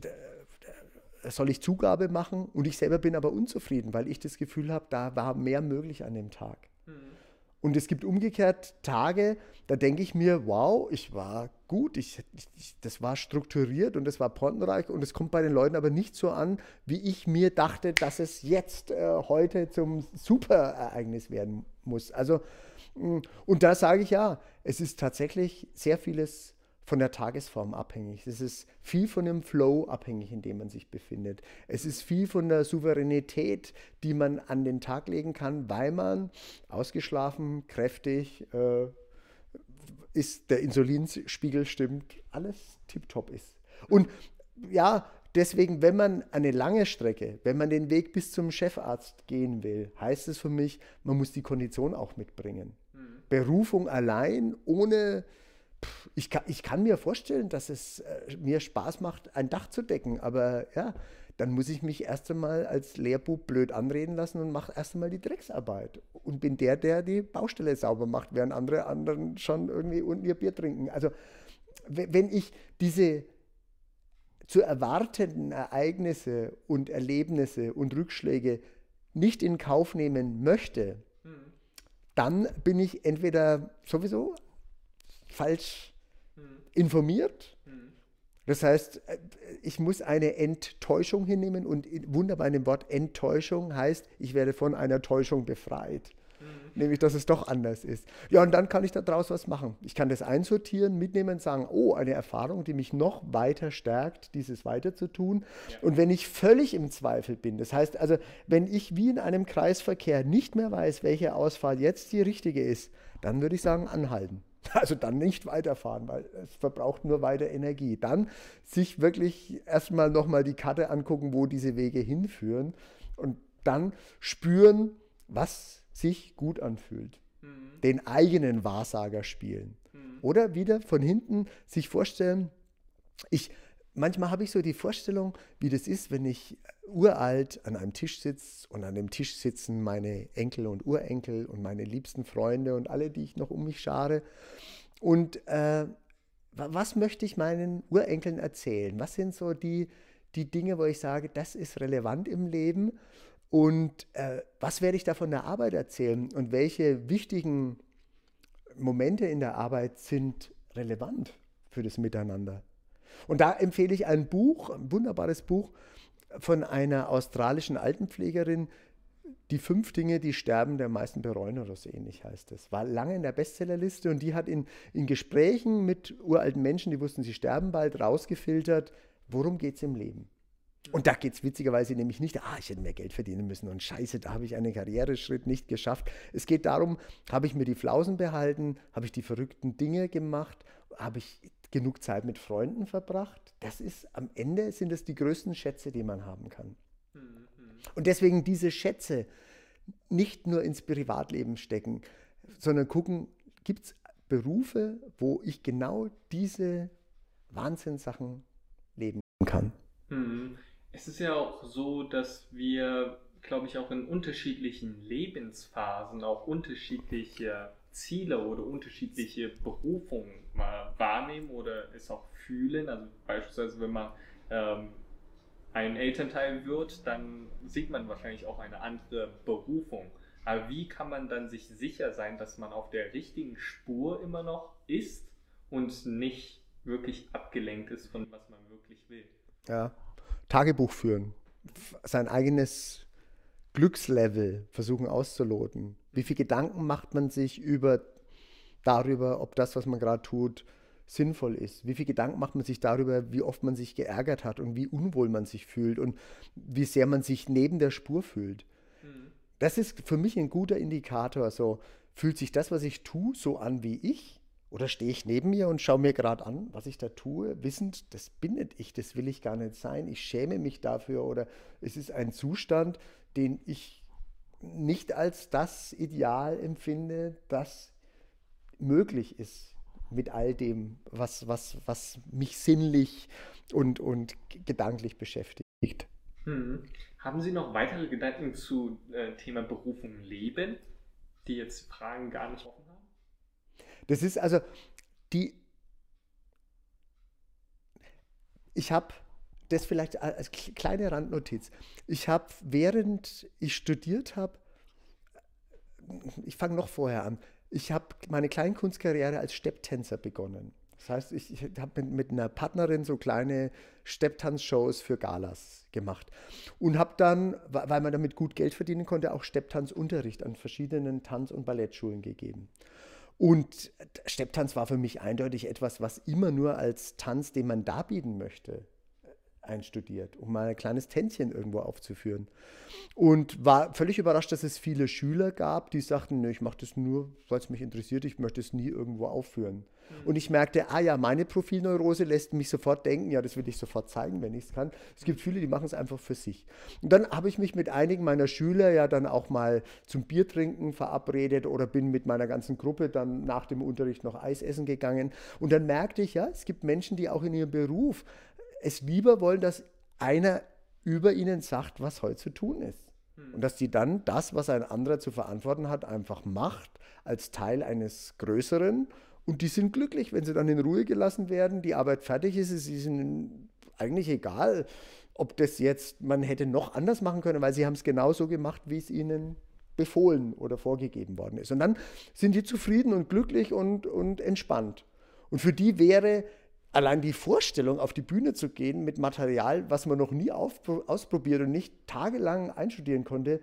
soll ich Zugabe machen und ich selber bin aber unzufrieden, weil ich das Gefühl habe, da war mehr möglich an dem Tag. Mhm. Und es gibt umgekehrt Tage, da denke ich mir, wow, ich war gut, ich, ich, das war strukturiert und das war pontenreich und es kommt bei den Leuten aber nicht so an, wie ich mir dachte, dass es jetzt äh, heute zum Superereignis werden muss. Also, mm, und da sage ich ja, es ist tatsächlich sehr vieles von der Tagesform abhängig. Es ist viel von dem Flow abhängig, in dem man sich befindet. Es ist viel von der Souveränität, die man an den Tag legen kann, weil man ausgeschlafen, kräftig äh, ist, der Insulinspiegel stimmt, alles tiptop ist. Und ja, deswegen, wenn man eine lange Strecke, wenn man den Weg bis zum Chefarzt gehen will, heißt es für mich, man muss die Kondition auch mitbringen. Mhm. Berufung allein ohne ich kann, ich kann mir vorstellen, dass es äh, mir Spaß macht, ein Dach zu decken, aber ja, dann muss ich mich erst einmal als Lehrbub blöd anreden lassen und mache erst einmal die Drecksarbeit und bin der, der die Baustelle sauber macht, während andere anderen schon irgendwie unten ihr Bier trinken. Also wenn ich diese zu erwartenden Ereignisse und Erlebnisse und Rückschläge nicht in Kauf nehmen möchte, hm. dann bin ich entweder sowieso falsch hm. informiert. Hm. Das heißt, äh, ich muss eine Enttäuschung hinnehmen und wunderbar in dem Wort Enttäuschung heißt, ich werde von einer Täuschung befreit. Mhm. Nämlich, dass es doch anders ist. Ja, und dann kann ich daraus was machen. Ich kann das einsortieren, mitnehmen, sagen, oh, eine Erfahrung, die mich noch weiter stärkt, dieses weiter zu tun. Ja. Und wenn ich völlig im Zweifel bin, das heißt also, wenn ich wie in einem Kreisverkehr nicht mehr weiß, welche Ausfahrt jetzt die richtige ist, dann würde ich sagen, anhalten. Also dann nicht weiterfahren, weil es verbraucht nur weiter Energie. Dann sich wirklich erstmal nochmal die Karte angucken, wo diese Wege hinführen und dann spüren, was sich gut anfühlt. Mhm. Den eigenen Wahrsager spielen. Mhm. Oder wieder von hinten sich vorstellen, ich, manchmal habe ich so die Vorstellung, wie das ist, wenn ich uralt an einem Tisch sitze und an dem Tisch sitzen meine Enkel und Urenkel und meine liebsten Freunde und alle, die ich noch um mich schare. Und äh, was möchte ich meinen Urenkeln erzählen? Was sind so die, die Dinge, wo ich sage, das ist relevant im Leben? Und äh, was werde ich da von der Arbeit erzählen und welche wichtigen Momente in der Arbeit sind relevant für das Miteinander? Und da empfehle ich ein Buch, ein wunderbares Buch von einer australischen Altenpflegerin, die fünf Dinge, die Sterben der meisten bereuen oder so ähnlich heißt es. War lange in der Bestsellerliste und die hat in, in Gesprächen mit uralten Menschen, die wussten, sie sterben bald, rausgefiltert, worum geht es im Leben. Und da geht es witzigerweise nämlich nicht, ah, ich hätte mehr Geld verdienen müssen und scheiße, da habe ich einen Karriereschritt nicht geschafft. Es geht darum, habe ich mir die Flausen behalten, habe ich die verrückten Dinge gemacht, habe ich genug Zeit mit Freunden verbracht. Das ist am Ende sind es die größten Schätze, die man haben kann. Und deswegen diese Schätze nicht nur ins Privatleben stecken, sondern gucken, gibt es Berufe, wo ich genau diese Wahnsinnssachen leben kann. Mhm. Es ist ja auch so, dass wir, glaube ich, auch in unterschiedlichen Lebensphasen auch unterschiedliche Ziele oder unterschiedliche Berufungen wahrnehmen oder es auch fühlen. Also beispielsweise, wenn man ähm, ein Elternteil wird, dann sieht man wahrscheinlich auch eine andere Berufung. Aber wie kann man dann sich sicher sein, dass man auf der richtigen Spur immer noch ist und nicht wirklich abgelenkt ist von was man wirklich will? Ja, Tagebuch führen, sein eigenes Glückslevel versuchen auszuloten. Wie viele Gedanken macht man sich über darüber, ob das, was man gerade tut, sinnvoll ist? Wie viele Gedanken macht man sich darüber, wie oft man sich geärgert hat und wie unwohl man sich fühlt und wie sehr man sich neben der Spur fühlt? Mhm. Das ist für mich ein guter Indikator. So, fühlt sich das, was ich tue, so an wie ich? Oder stehe ich neben mir und schaue mir gerade an, was ich da tue, wissend, das bin nicht ich, das will ich gar nicht sein, ich schäme mich dafür oder es ist ein Zustand, den ich nicht als das Ideal empfinde, das möglich ist mit all dem, was, was, was mich sinnlich und, und gedanklich beschäftigt. Hm. Haben Sie noch weitere Gedanken zu äh, Thema Berufung Leben, die jetzt Fragen gar nicht offen haben? Das ist also die. Ich habe das vielleicht als kleine Randnotiz. Ich habe, während ich studiert habe, ich fange noch vorher an, ich habe meine Kleinkunstkarriere als Stepptänzer begonnen. Das heißt, ich, ich habe mit, mit, einer Partnerin so kleine Stepptanzshows für Galas gemacht und habe dann, weil man damit gut Geld verdienen konnte, auch Stepptanzunterricht an verschiedenen Tanz- und Ballettschulen gegeben. Und Stepptanz war für mich eindeutig etwas, was immer nur als Tanz, den man darbieten möchte, einstudiert, um mal ein kleines Tänzchen irgendwo aufzuführen. Und war völlig überrascht, dass es viele Schüler gab, die sagten, ich mache das nur, weil es mich interessiert, ich möchte es nie irgendwo aufführen. Mhm. Und ich merkte, ah ja, meine Profilneurose lässt mich sofort denken, ja, das will ich sofort zeigen, wenn ich es kann. Es gibt viele, die machen es einfach für sich. Und dann habe ich mich mit einigen meiner Schüler ja dann auch mal zum Biertrinken verabredet oder bin mit meiner ganzen Gruppe dann nach dem Unterricht noch Eis essen gegangen. Und dann merkte ich, ja, es gibt Menschen, die auch in ihrem Beruf es lieber wollen, dass einer über ihnen sagt, was heute zu tun ist. Hm. Und dass die dann das, was ein anderer zu verantworten hat, einfach macht als Teil eines Größeren. Und die sind glücklich, wenn sie dann in Ruhe gelassen werden, die Arbeit fertig ist, es ist ihnen eigentlich egal, ob das jetzt, man hätte noch anders machen können, weil sie haben es genauso gemacht, wie es ihnen befohlen oder vorgegeben worden ist. Und dann sind die zufrieden und glücklich und, und entspannt. Und für die wäre allein die Vorstellung, auf die Bühne zu gehen mit Material, was man noch nie ausprobiert und nicht tagelang einstudieren konnte,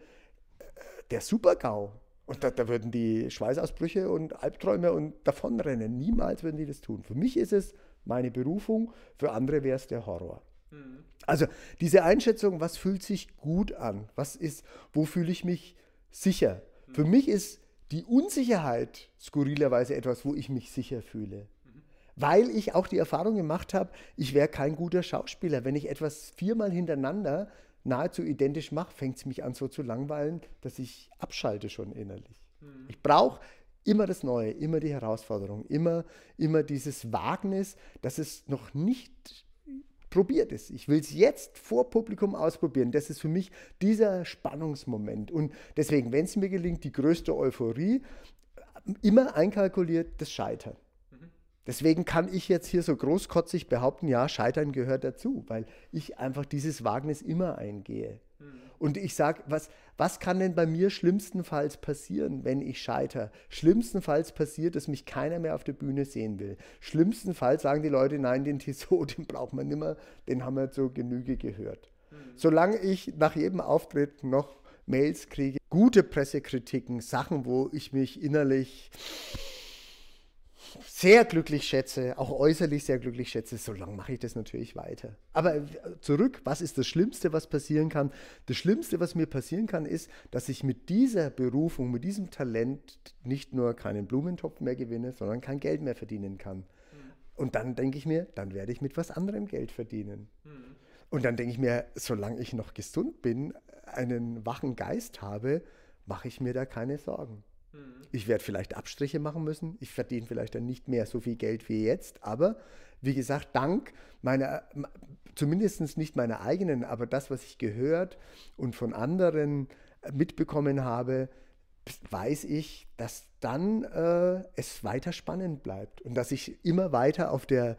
äh, der Super-GAU. Und da, da, würden die Schweißausbrüche und Albträume und davonrennen. Niemals würden die das tun. Für mich ist es meine Berufung, für andere wäre es der Horror. Mhm. Also diese Einschätzung, was fühlt sich gut an? Was ist, wo fühle ich mich sicher? Mhm. Für mich ist die Unsicherheit skurrilerweise etwas, wo ich mich sicher fühle. Weil ich auch die Erfahrung gemacht habe, ich wäre kein guter Schauspieler. Wenn ich etwas viermal hintereinander nahezu identisch mache, fängt es mich an so zu langweilen, dass ich abschalte schon innerlich. Mhm. Ich brauche immer das Neue, immer die Herausforderung, immer, immer dieses Wagnis, dass es noch nicht probiert ist. Ich will es jetzt vor Publikum ausprobieren. Das ist für mich dieser Spannungsmoment. Und deswegen, wenn es mir gelingt, die größte Euphorie, immer einkalkuliert das Scheitern. Deswegen kann ich jetzt hier so großkotzig behaupten, ja, Scheitern gehört dazu, weil ich einfach dieses Wagnis immer eingehe. Mhm. Und ich sage, was, was kann denn bei mir schlimmstenfalls passieren, wenn ich scheitere? Schlimmstenfalls passiert, dass mich keiner mehr auf der Bühne sehen will. Schlimmstenfalls sagen die Leute, nein, den Tissot, den braucht man nicht mehr, den haben wir zur Genüge gehört. Mhm. Solange ich nach jedem Auftritt noch Mails kriege, gute Pressekritiken, Sachen, wo ich mich innerlich sehr glücklich schätze, auch äußerlich sehr glücklich schätze, so lange mache ich das natürlich weiter. Aber äh, zurück, was ist das Schlimmste, was passieren kann? Das Schlimmste, was mir passieren kann, ist, dass ich mit dieser Berufung, mit diesem Talent nicht nur keinen Blumentopf mehr gewinne, sondern kein Geld mehr verdienen kann. Mhm. Und dann denke ich mir, dann werde ich mit was anderem Geld verdienen. Mhm. Und dann denke ich mir, solange ich noch gesund bin, einen wachen Geist habe, mache ich mir da keine Sorgen. Mhm. Ich werde vielleicht Abstriche machen müssen. Ich verdiene vielleicht dann nicht mehr so viel Geld wie jetzt. Aber wie gesagt, dank meiner, zumindest nicht meiner eigenen, aber das, was ich gehört und von anderen mitbekommen habe, weiß ich, dass dann äh, es weiter spannend bleibt und dass ich immer weiter auf der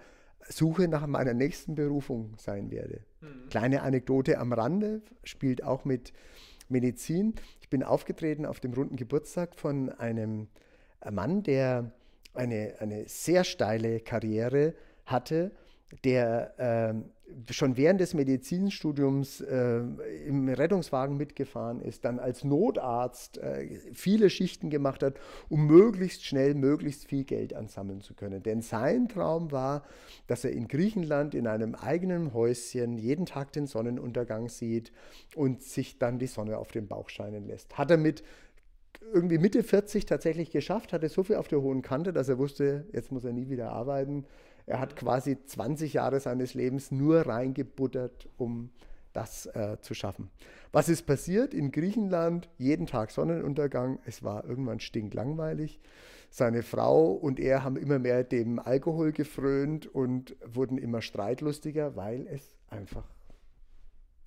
Suche nach meiner nächsten Berufung sein werde. Mhm. Kleine Anekdote am Rande, spielt auch mit Medizin. Ich bin aufgetreten auf dem runden Geburtstag von einem Mann, der eine, eine sehr steile Karriere hatte, der äh, schon während des Medizinstudiums äh, im Rettungswagen mitgefahren ist, dann als Notarzt äh, viele Schichten gemacht hat, um möglichst schnell möglichst viel Geld ansammeln zu können. Denn sein Traum war, dass er in Griechenland in einem eigenen Häuschen jeden Tag den Sonnenuntergang sieht und sich dann die Sonne auf den Bauch scheinen lässt. Hat er mit irgendwie Mitte 40 tatsächlich geschafft, hatte so viel auf der hohen Kante, dass er wusste, jetzt muss er nie wieder arbeiten er hat quasi 20 Jahre seines Lebens nur reingebuttert, um das äh, zu schaffen. Was ist passiert? In Griechenland jeden Tag Sonnenuntergang. Es war irgendwann stinklangweilig. Seine Frau und er haben immer mehr dem Alkohol gefrönt und wurden immer streitlustiger, weil es einfach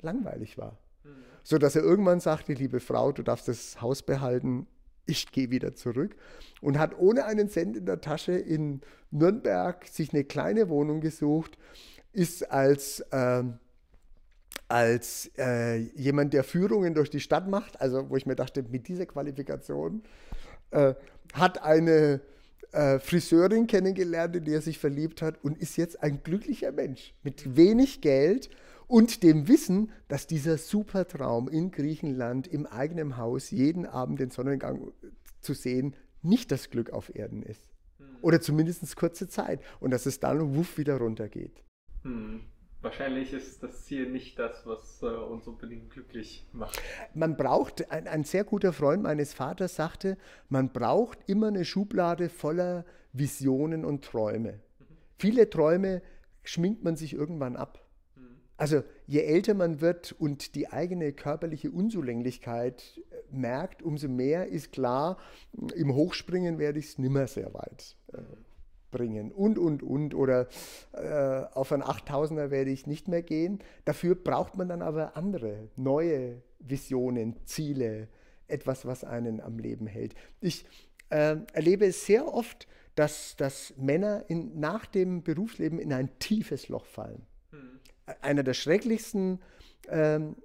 langweilig war. Mhm. So dass er irgendwann sagte, liebe Frau, du darfst das Haus behalten, ich gehe wieder zurück. Und hat ohne einen Cent in der Tasche in Nürnberg sich eine kleine Wohnung gesucht, ist als, äh, als äh, jemand, der Führungen durch die Stadt macht, also wo ich mir dachte, mit dieser Qualifikation, äh, hat eine äh, Friseurin kennengelernt, in die er sich verliebt hat und ist jetzt ein glücklicher Mensch mit wenig Geld und dem Wissen, dass dieser Supertraum in Griechenland im eigenen Haus jeden Abend den Sonnengang zu sehen nicht das Glück auf Erden ist. Hm. Oder zumindest kurze Zeit und dass es dann wuff wieder runtergeht. Hm. Wahrscheinlich ist das Ziel nicht das, was äh, uns unbedingt glücklich macht. Man braucht, ein, ein, sehr guter Freund meines Vaters sagte, man braucht immer eine Schublade voller Visionen und Träume. Mhm. Viele Träume schminkt man sich irgendwann ab. Also je älter man wird und die eigene körperliche Unzulänglichkeit äh, merkt, umso mehr ist klar, im Hochspringen werde ich es nimmer sehr weit äh, bringen und, und, und. Oder äh, auf einen 8000er werde ich nicht mehr gehen. Dafür braucht man dann aber andere, neue Visionen, Ziele, etwas, was einen am Leben hält. Ich äh, erlebe es sehr oft, dass, dass Männer in, nach dem Berufsleben in ein tiefes Loch fallen einer der schrecklichsten ähm,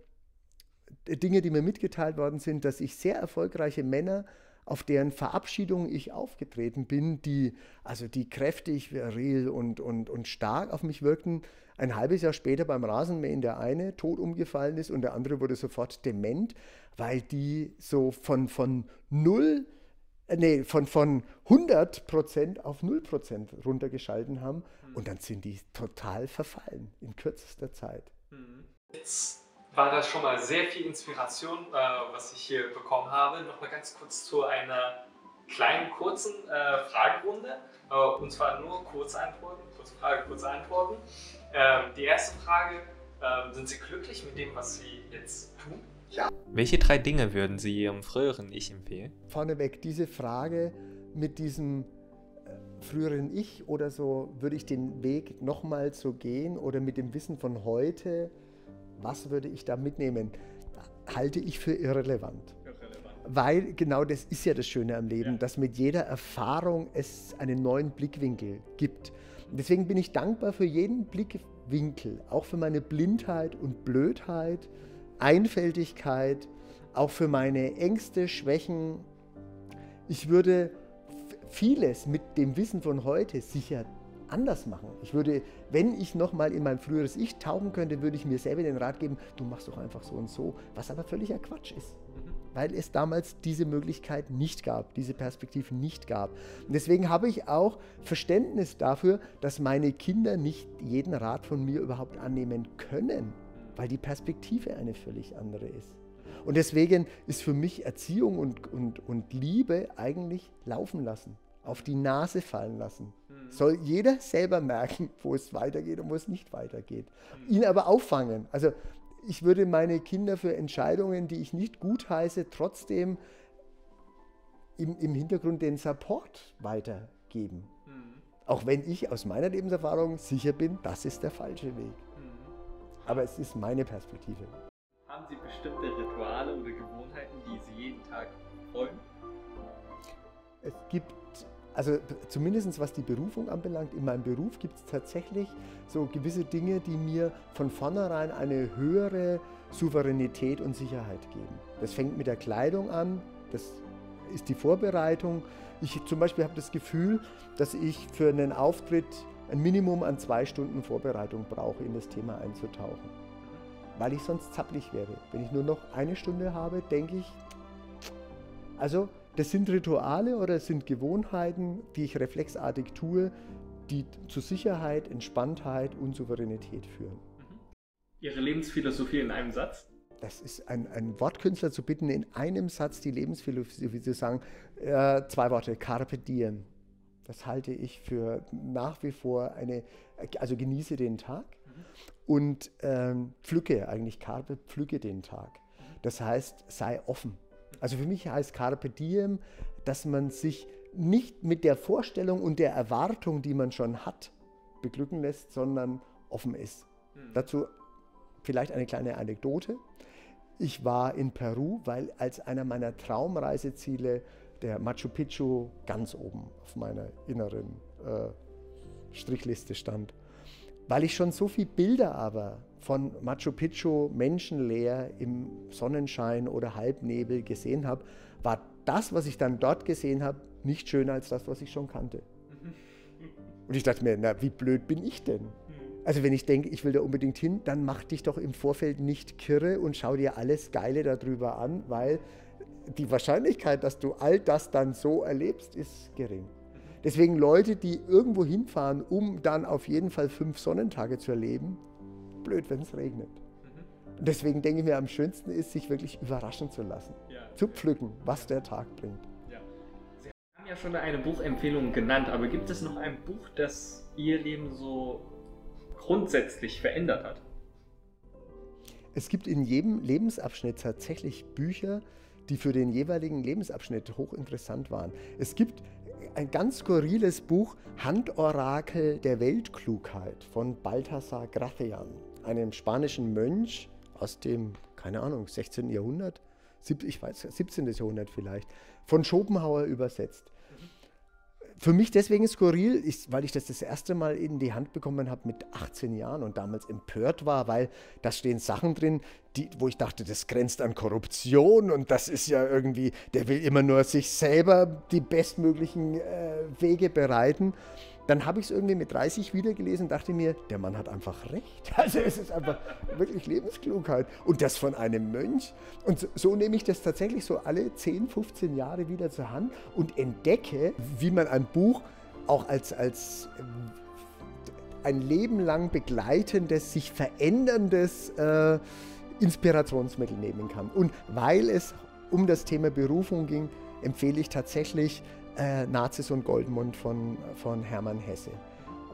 Dinge, die mir mitgeteilt worden sind, dass ich sehr erfolgreiche Männer auf deren Verabschiedung ich aufgetreten bin, die also die kräftig, viril und, und, und stark auf mich wirkten, ein halbes Jahr später beim Rasenmähen der eine tot umgefallen ist und der andere wurde sofort dement, weil die so von, von null, äh, nee, von, von 100 Prozent auf 0 Prozent runtergeschalten haben. Und dann sind die total verfallen in kürzester Zeit. Mhm. Jetzt war das schon mal sehr viel Inspiration, äh, was ich hier bekommen habe. Noch mal ganz kurz zu einer kleinen, kurzen äh, Fragerunde. Äh, und zwar nur kurze Antworten, kurze Frage, kurze Antworten. Ähm, die erste Frage, ähm, sind Sie glücklich mit dem, was Sie jetzt tun? Ja. Welche drei Dinge würden Sie Ihrem früheren Ich empfehlen? Vorneweg, diese Frage mit diesem früheren Ich oder so, würde ich den Weg nochmal so gehen oder mit dem Wissen von heute, was würde ich da mitnehmen, halte ich für irrelevant. Weil genau das ist ja das Schöne am Leben, ja. dass mit jeder Erfahrung es einen neuen Blickwinkel gibt. deswegen bin ich dankbar für jeden Blickwinkel, auch für meine Blindheit und Blödheit, Einfältigkeit, auch für meine Ängste, Schwächen. Ich würde vieles mit dem Wissen von heute sicher anders machen. Ich würde, wenn ich nochmal in mein früheres Ich tauchen könnte, würde ich mir selber den Rat geben, du machst doch einfach so und so, was aber völliger Quatsch ist. Mhm. Weil es damals diese Möglichkeit nicht gab, diese Perspektive nicht gab. Und deswegen habe ich auch Verständnis dafür, dass meine Kinder nicht jeden Rat von mir überhaupt annehmen können, weil die Perspektive eine völlig andere ist. Und deswegen ist für mich Erziehung und, und, und Liebe eigentlich laufen lassen auf die Nase fallen lassen. Mhm. Soll jeder selber merken, wo es weitergeht und wo es nicht weitergeht. Mhm. Ihn aber auffangen. Also ich würde meine Kinder für Entscheidungen, die ich nicht gut heiße, trotzdem im, im Hintergrund den Support weitergeben. Mhm. Auch wenn ich aus meiner Lebenserfahrung sicher bin, das ist der falsche Weg. Mhm. Aber es ist meine Perspektive. Haben Sie bestimmte Rituale oder Gewohnheiten, die Sie jeden Tag folgen? Es gibt also zumindest was die Berufung anbelangt, in meinem Beruf gibt es tatsächlich so gewisse Dinge, die mir von vornherein eine höhere Souveränität und Sicherheit geben. Das fängt mit der Kleidung an, das ist die Vorbereitung. Ich zum Beispiel habe das Gefühl, dass ich für einen Auftritt ein Minimum an zwei Stunden Vorbereitung brauche, in das Thema einzutauchen. Weil ich sonst zappelig werde. Wenn ich nur noch eine Stunde habe, denke ich, also das sind Rituale oder es sind Gewohnheiten, die ich reflexartig tue, die zu Sicherheit, Entspanntheit und Souveränität führen. Mhm. Ihre Lebensphilosophie in einem Satz? Das ist ein, ein Wortkünstler zu bitten, in einem Satz die Lebensphilosophie zu sagen. Äh, zwei Worte, Carpe Diem. Das halte ich für nach wie vor eine, also genieße den Tag mhm. Und ähm, pflücke eigentlich Carpe, pflücke den Tag. Das heißt, sei offen. Also für mich heißt Carpe Diem, dass man sich nicht mit der Vorstellung und der Erwartung, die man schon hat, beglücken lässt, sondern offen ist. Mhm. Dazu vielleicht eine kleine Anekdote. Ich war in Peru, weil als einer meiner Traumreiseziele der Machu Picchu ganz oben auf meiner inneren äh, Strichliste stand. Weil ich schon so viele Bilder aber von Machu Picchu menschenleer im Sonnenschein oder Halbnebel gesehen habe, war das, was ich dann dort gesehen habe, nicht schöner als das, was ich schon kannte. Und ich dachte mir, na, wie blöd bin ich denn? Also wenn ich denke, ich will da unbedingt hin, dann mach dich doch im Vorfeld nicht kirre und schau dir alles Geile darüber an, weil die Wahrscheinlichkeit, dass du all das dann so erlebst, ist gering. Deswegen Leute, die irgendwo hinfahren, um dann auf jeden Fall fünf Sonnentage zu erleben, blöd, wenn es regnet. Mhm. Und deswegen denke ich mir, am schönsten ist, sich wirklich überraschen zu lassen, ja. zu pflücken, was der Tag bringt. Ja. Sie haben ja schon eine Buchempfehlung genannt, aber gibt es noch ein Buch, das Ihr Leben so grundsätzlich verändert hat? Es gibt in jedem Lebensabschnitt tatsächlich Bücher, die für den jeweiligen Lebensabschnitt hochinteressant waren. Es gibt ein ganz skurriles Buch, Handorakel der Weltklugheit von Balthasar Gracian, einem spanischen Mönch aus dem, keine Ahnung, 16. Jahrhundert, ich weiß, 17. Jahrhundert vielleicht, von Schopenhauer übersetzt. Für mich deswegen skurril, ist, weil ich das das erste Mal in die Hand bekommen habe mit 18 Jahren und damals empört war, weil da stehen Sachen drin, die, wo ich dachte, das grenzt an Korruption und das ist ja irgendwie, der will immer nur sich selber die bestmöglichen äh, Wege bereiten. Dann habe ich es irgendwie mit 30 wieder gelesen und dachte mir, der Mann hat einfach recht. Also es ist einfach wirklich Lebensklugheit. Und das von einem Mönch. Und so, so, nehme ich das tatsächlich so alle 10, 15 Jahre wieder zur Hand und entdecke, wie man ein Buch auch als, als äh, ein Leben lang begleitendes, sich veränderndes äh, Inspirationsmittel nehmen kann. Und weil es um das Thema Berufung ging, empfehle ich tatsächlich äh, Nazis und Goldmund von, von Hermann Hesse.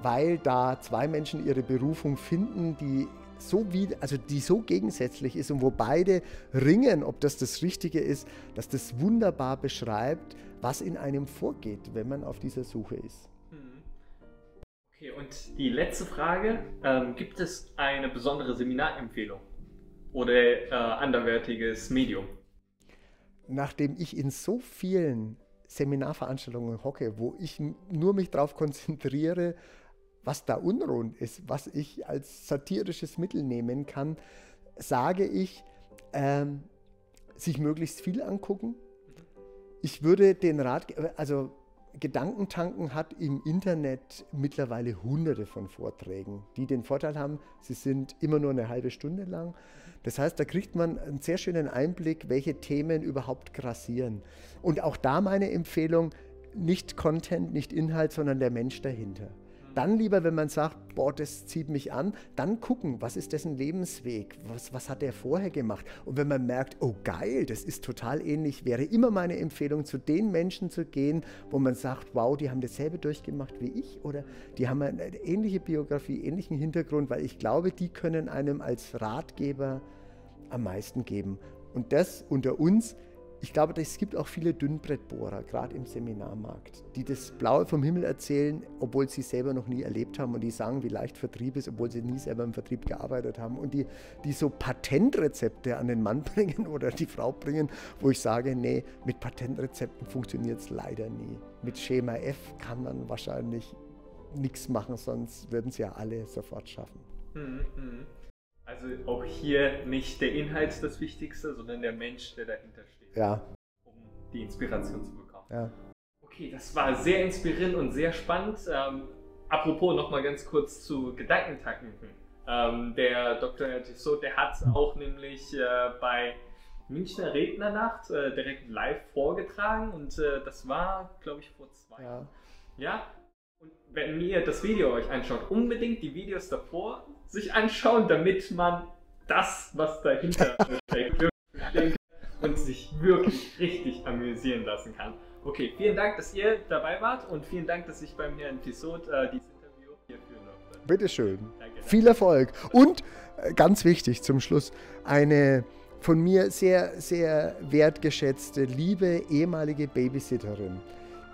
Weil da zwei Menschen ihre Berufung finden, die so, wie, also die so gegensätzlich ist und wo beide ringen, ob das das Richtige ist, dass das wunderbar beschreibt, was in einem vorgeht, wenn man auf dieser Suche ist. Okay, und die letzte Frage, ähm, gibt es eine besondere Seminarempfehlung oder äh, anderwertiges Medium? Nachdem ich in so vielen Seminarveranstaltungen hocke, wo ich nur mich darauf konzentriere, was da unruhend ist, was ich als satirisches Mittel nehmen kann, sage ich, ähm, sich möglichst viel angucken. Ich würde den Rat, also Gedankentanken hat im Internet mittlerweile hunderte von Vorträgen, die den Vorteil haben, sie sind immer nur eine halbe Stunde lang. Das heißt, da kriegt man einen sehr schönen Einblick, welche Themen überhaupt grassieren. Und auch da meine Empfehlung, nicht Content, nicht Inhalt, sondern der Mensch dahinter. Dann lieber, wenn man sagt, boah, das zieht mich an, dann gucken, was ist dessen Lebensweg, was, was hat er vorher gemacht. Und wenn man merkt, oh geil, das ist total ähnlich, wäre immer meine Empfehlung, zu den Menschen zu gehen, wo man sagt, wow, die haben dasselbe durchgemacht wie ich oder die haben eine ähnliche Biografie, ähnlichen Hintergrund, weil ich glaube, die können einem als Ratgeber am meisten geben. Und das unter uns ich glaube, es gibt auch viele Dünnbrettbohrer, gerade im Seminarmarkt, die das Blaue vom Himmel erzählen, obwohl sie selber noch nie erlebt haben und die sagen, wie leicht Vertrieb ist, obwohl sie nie selber im Vertrieb gearbeitet haben und die, die so Patentrezepte an den Mann bringen oder die Frau bringen, wo ich sage, nee, mit Patentrezepten funktioniert es leider nie. Mit Schema F kann man wahrscheinlich nichts machen, sonst würden sie ja alle sofort schaffen. Mhm, mhm. Also auch hier nicht der Inhalt das Wichtigste, sondern der Mensch, der dahinter steht. Ja. Um die Inspiration zu bekommen. Ja. Okay, das war sehr inspirierend und sehr spannend. Ähm, apropos nochmal ganz kurz zu Gedankentanken. Ähm, der Dr. Tissot, der hat auch nämlich äh, bei Münchner Rednernacht äh, direkt live vorgetragen und äh, das war, glaube ich, vor zwei Jahren. Ja. Und wenn ihr das Video euch anschaut, unbedingt die Videos davor sich anschauen, damit man das, was dahinter steckt, und sich wirklich richtig amüsieren lassen kann. Okay, vielen Dank, dass ihr dabei wart und vielen Dank, dass ich beim Herrn Tissot äh, dieses Interview hier führen durfte. Bitteschön. Danke, danke. Viel Erfolg. Und äh, ganz wichtig zum Schluss, eine von mir sehr, sehr wertgeschätzte, liebe ehemalige Babysitterin,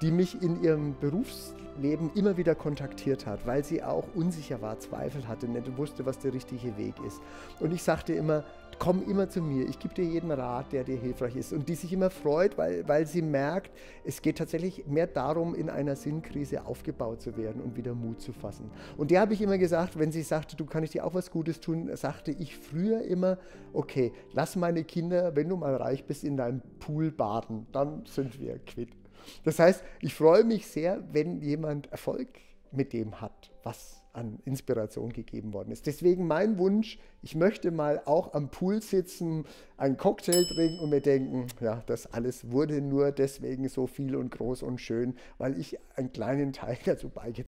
die mich in ihrem Berufsleben immer wieder kontaktiert hat, weil sie auch unsicher war, Zweifel hatte, nicht wusste, was der richtige Weg ist. Und ich sagte immer, komm immer zu mir, ich gebe dir jeden Rat, der dir hilfreich ist. Und die sich immer freut, weil, weil sie merkt, es geht tatsächlich mehr darum, in einer Sinnkrise aufgebaut zu werden und wieder Mut zu fassen. Und der habe ich immer gesagt, wenn sie sagte, du kann ich dir auch was Gutes tun, sagte ich früher immer, okay, lass meine Kinder, wenn du mal reich bist, in deinem Pool baden, dann sind wir quitt. Das heißt, ich freue mich sehr, wenn jemand Erfolg mit dem hat, was an Inspiration gegeben worden ist. Deswegen mein Wunsch, ich möchte mal auch am Pool sitzen, einen Cocktail trinken und mir denken, ja, das alles wurde nur deswegen so viel und groß und schön, weil ich einen kleinen Teil dazu beigetragen habe.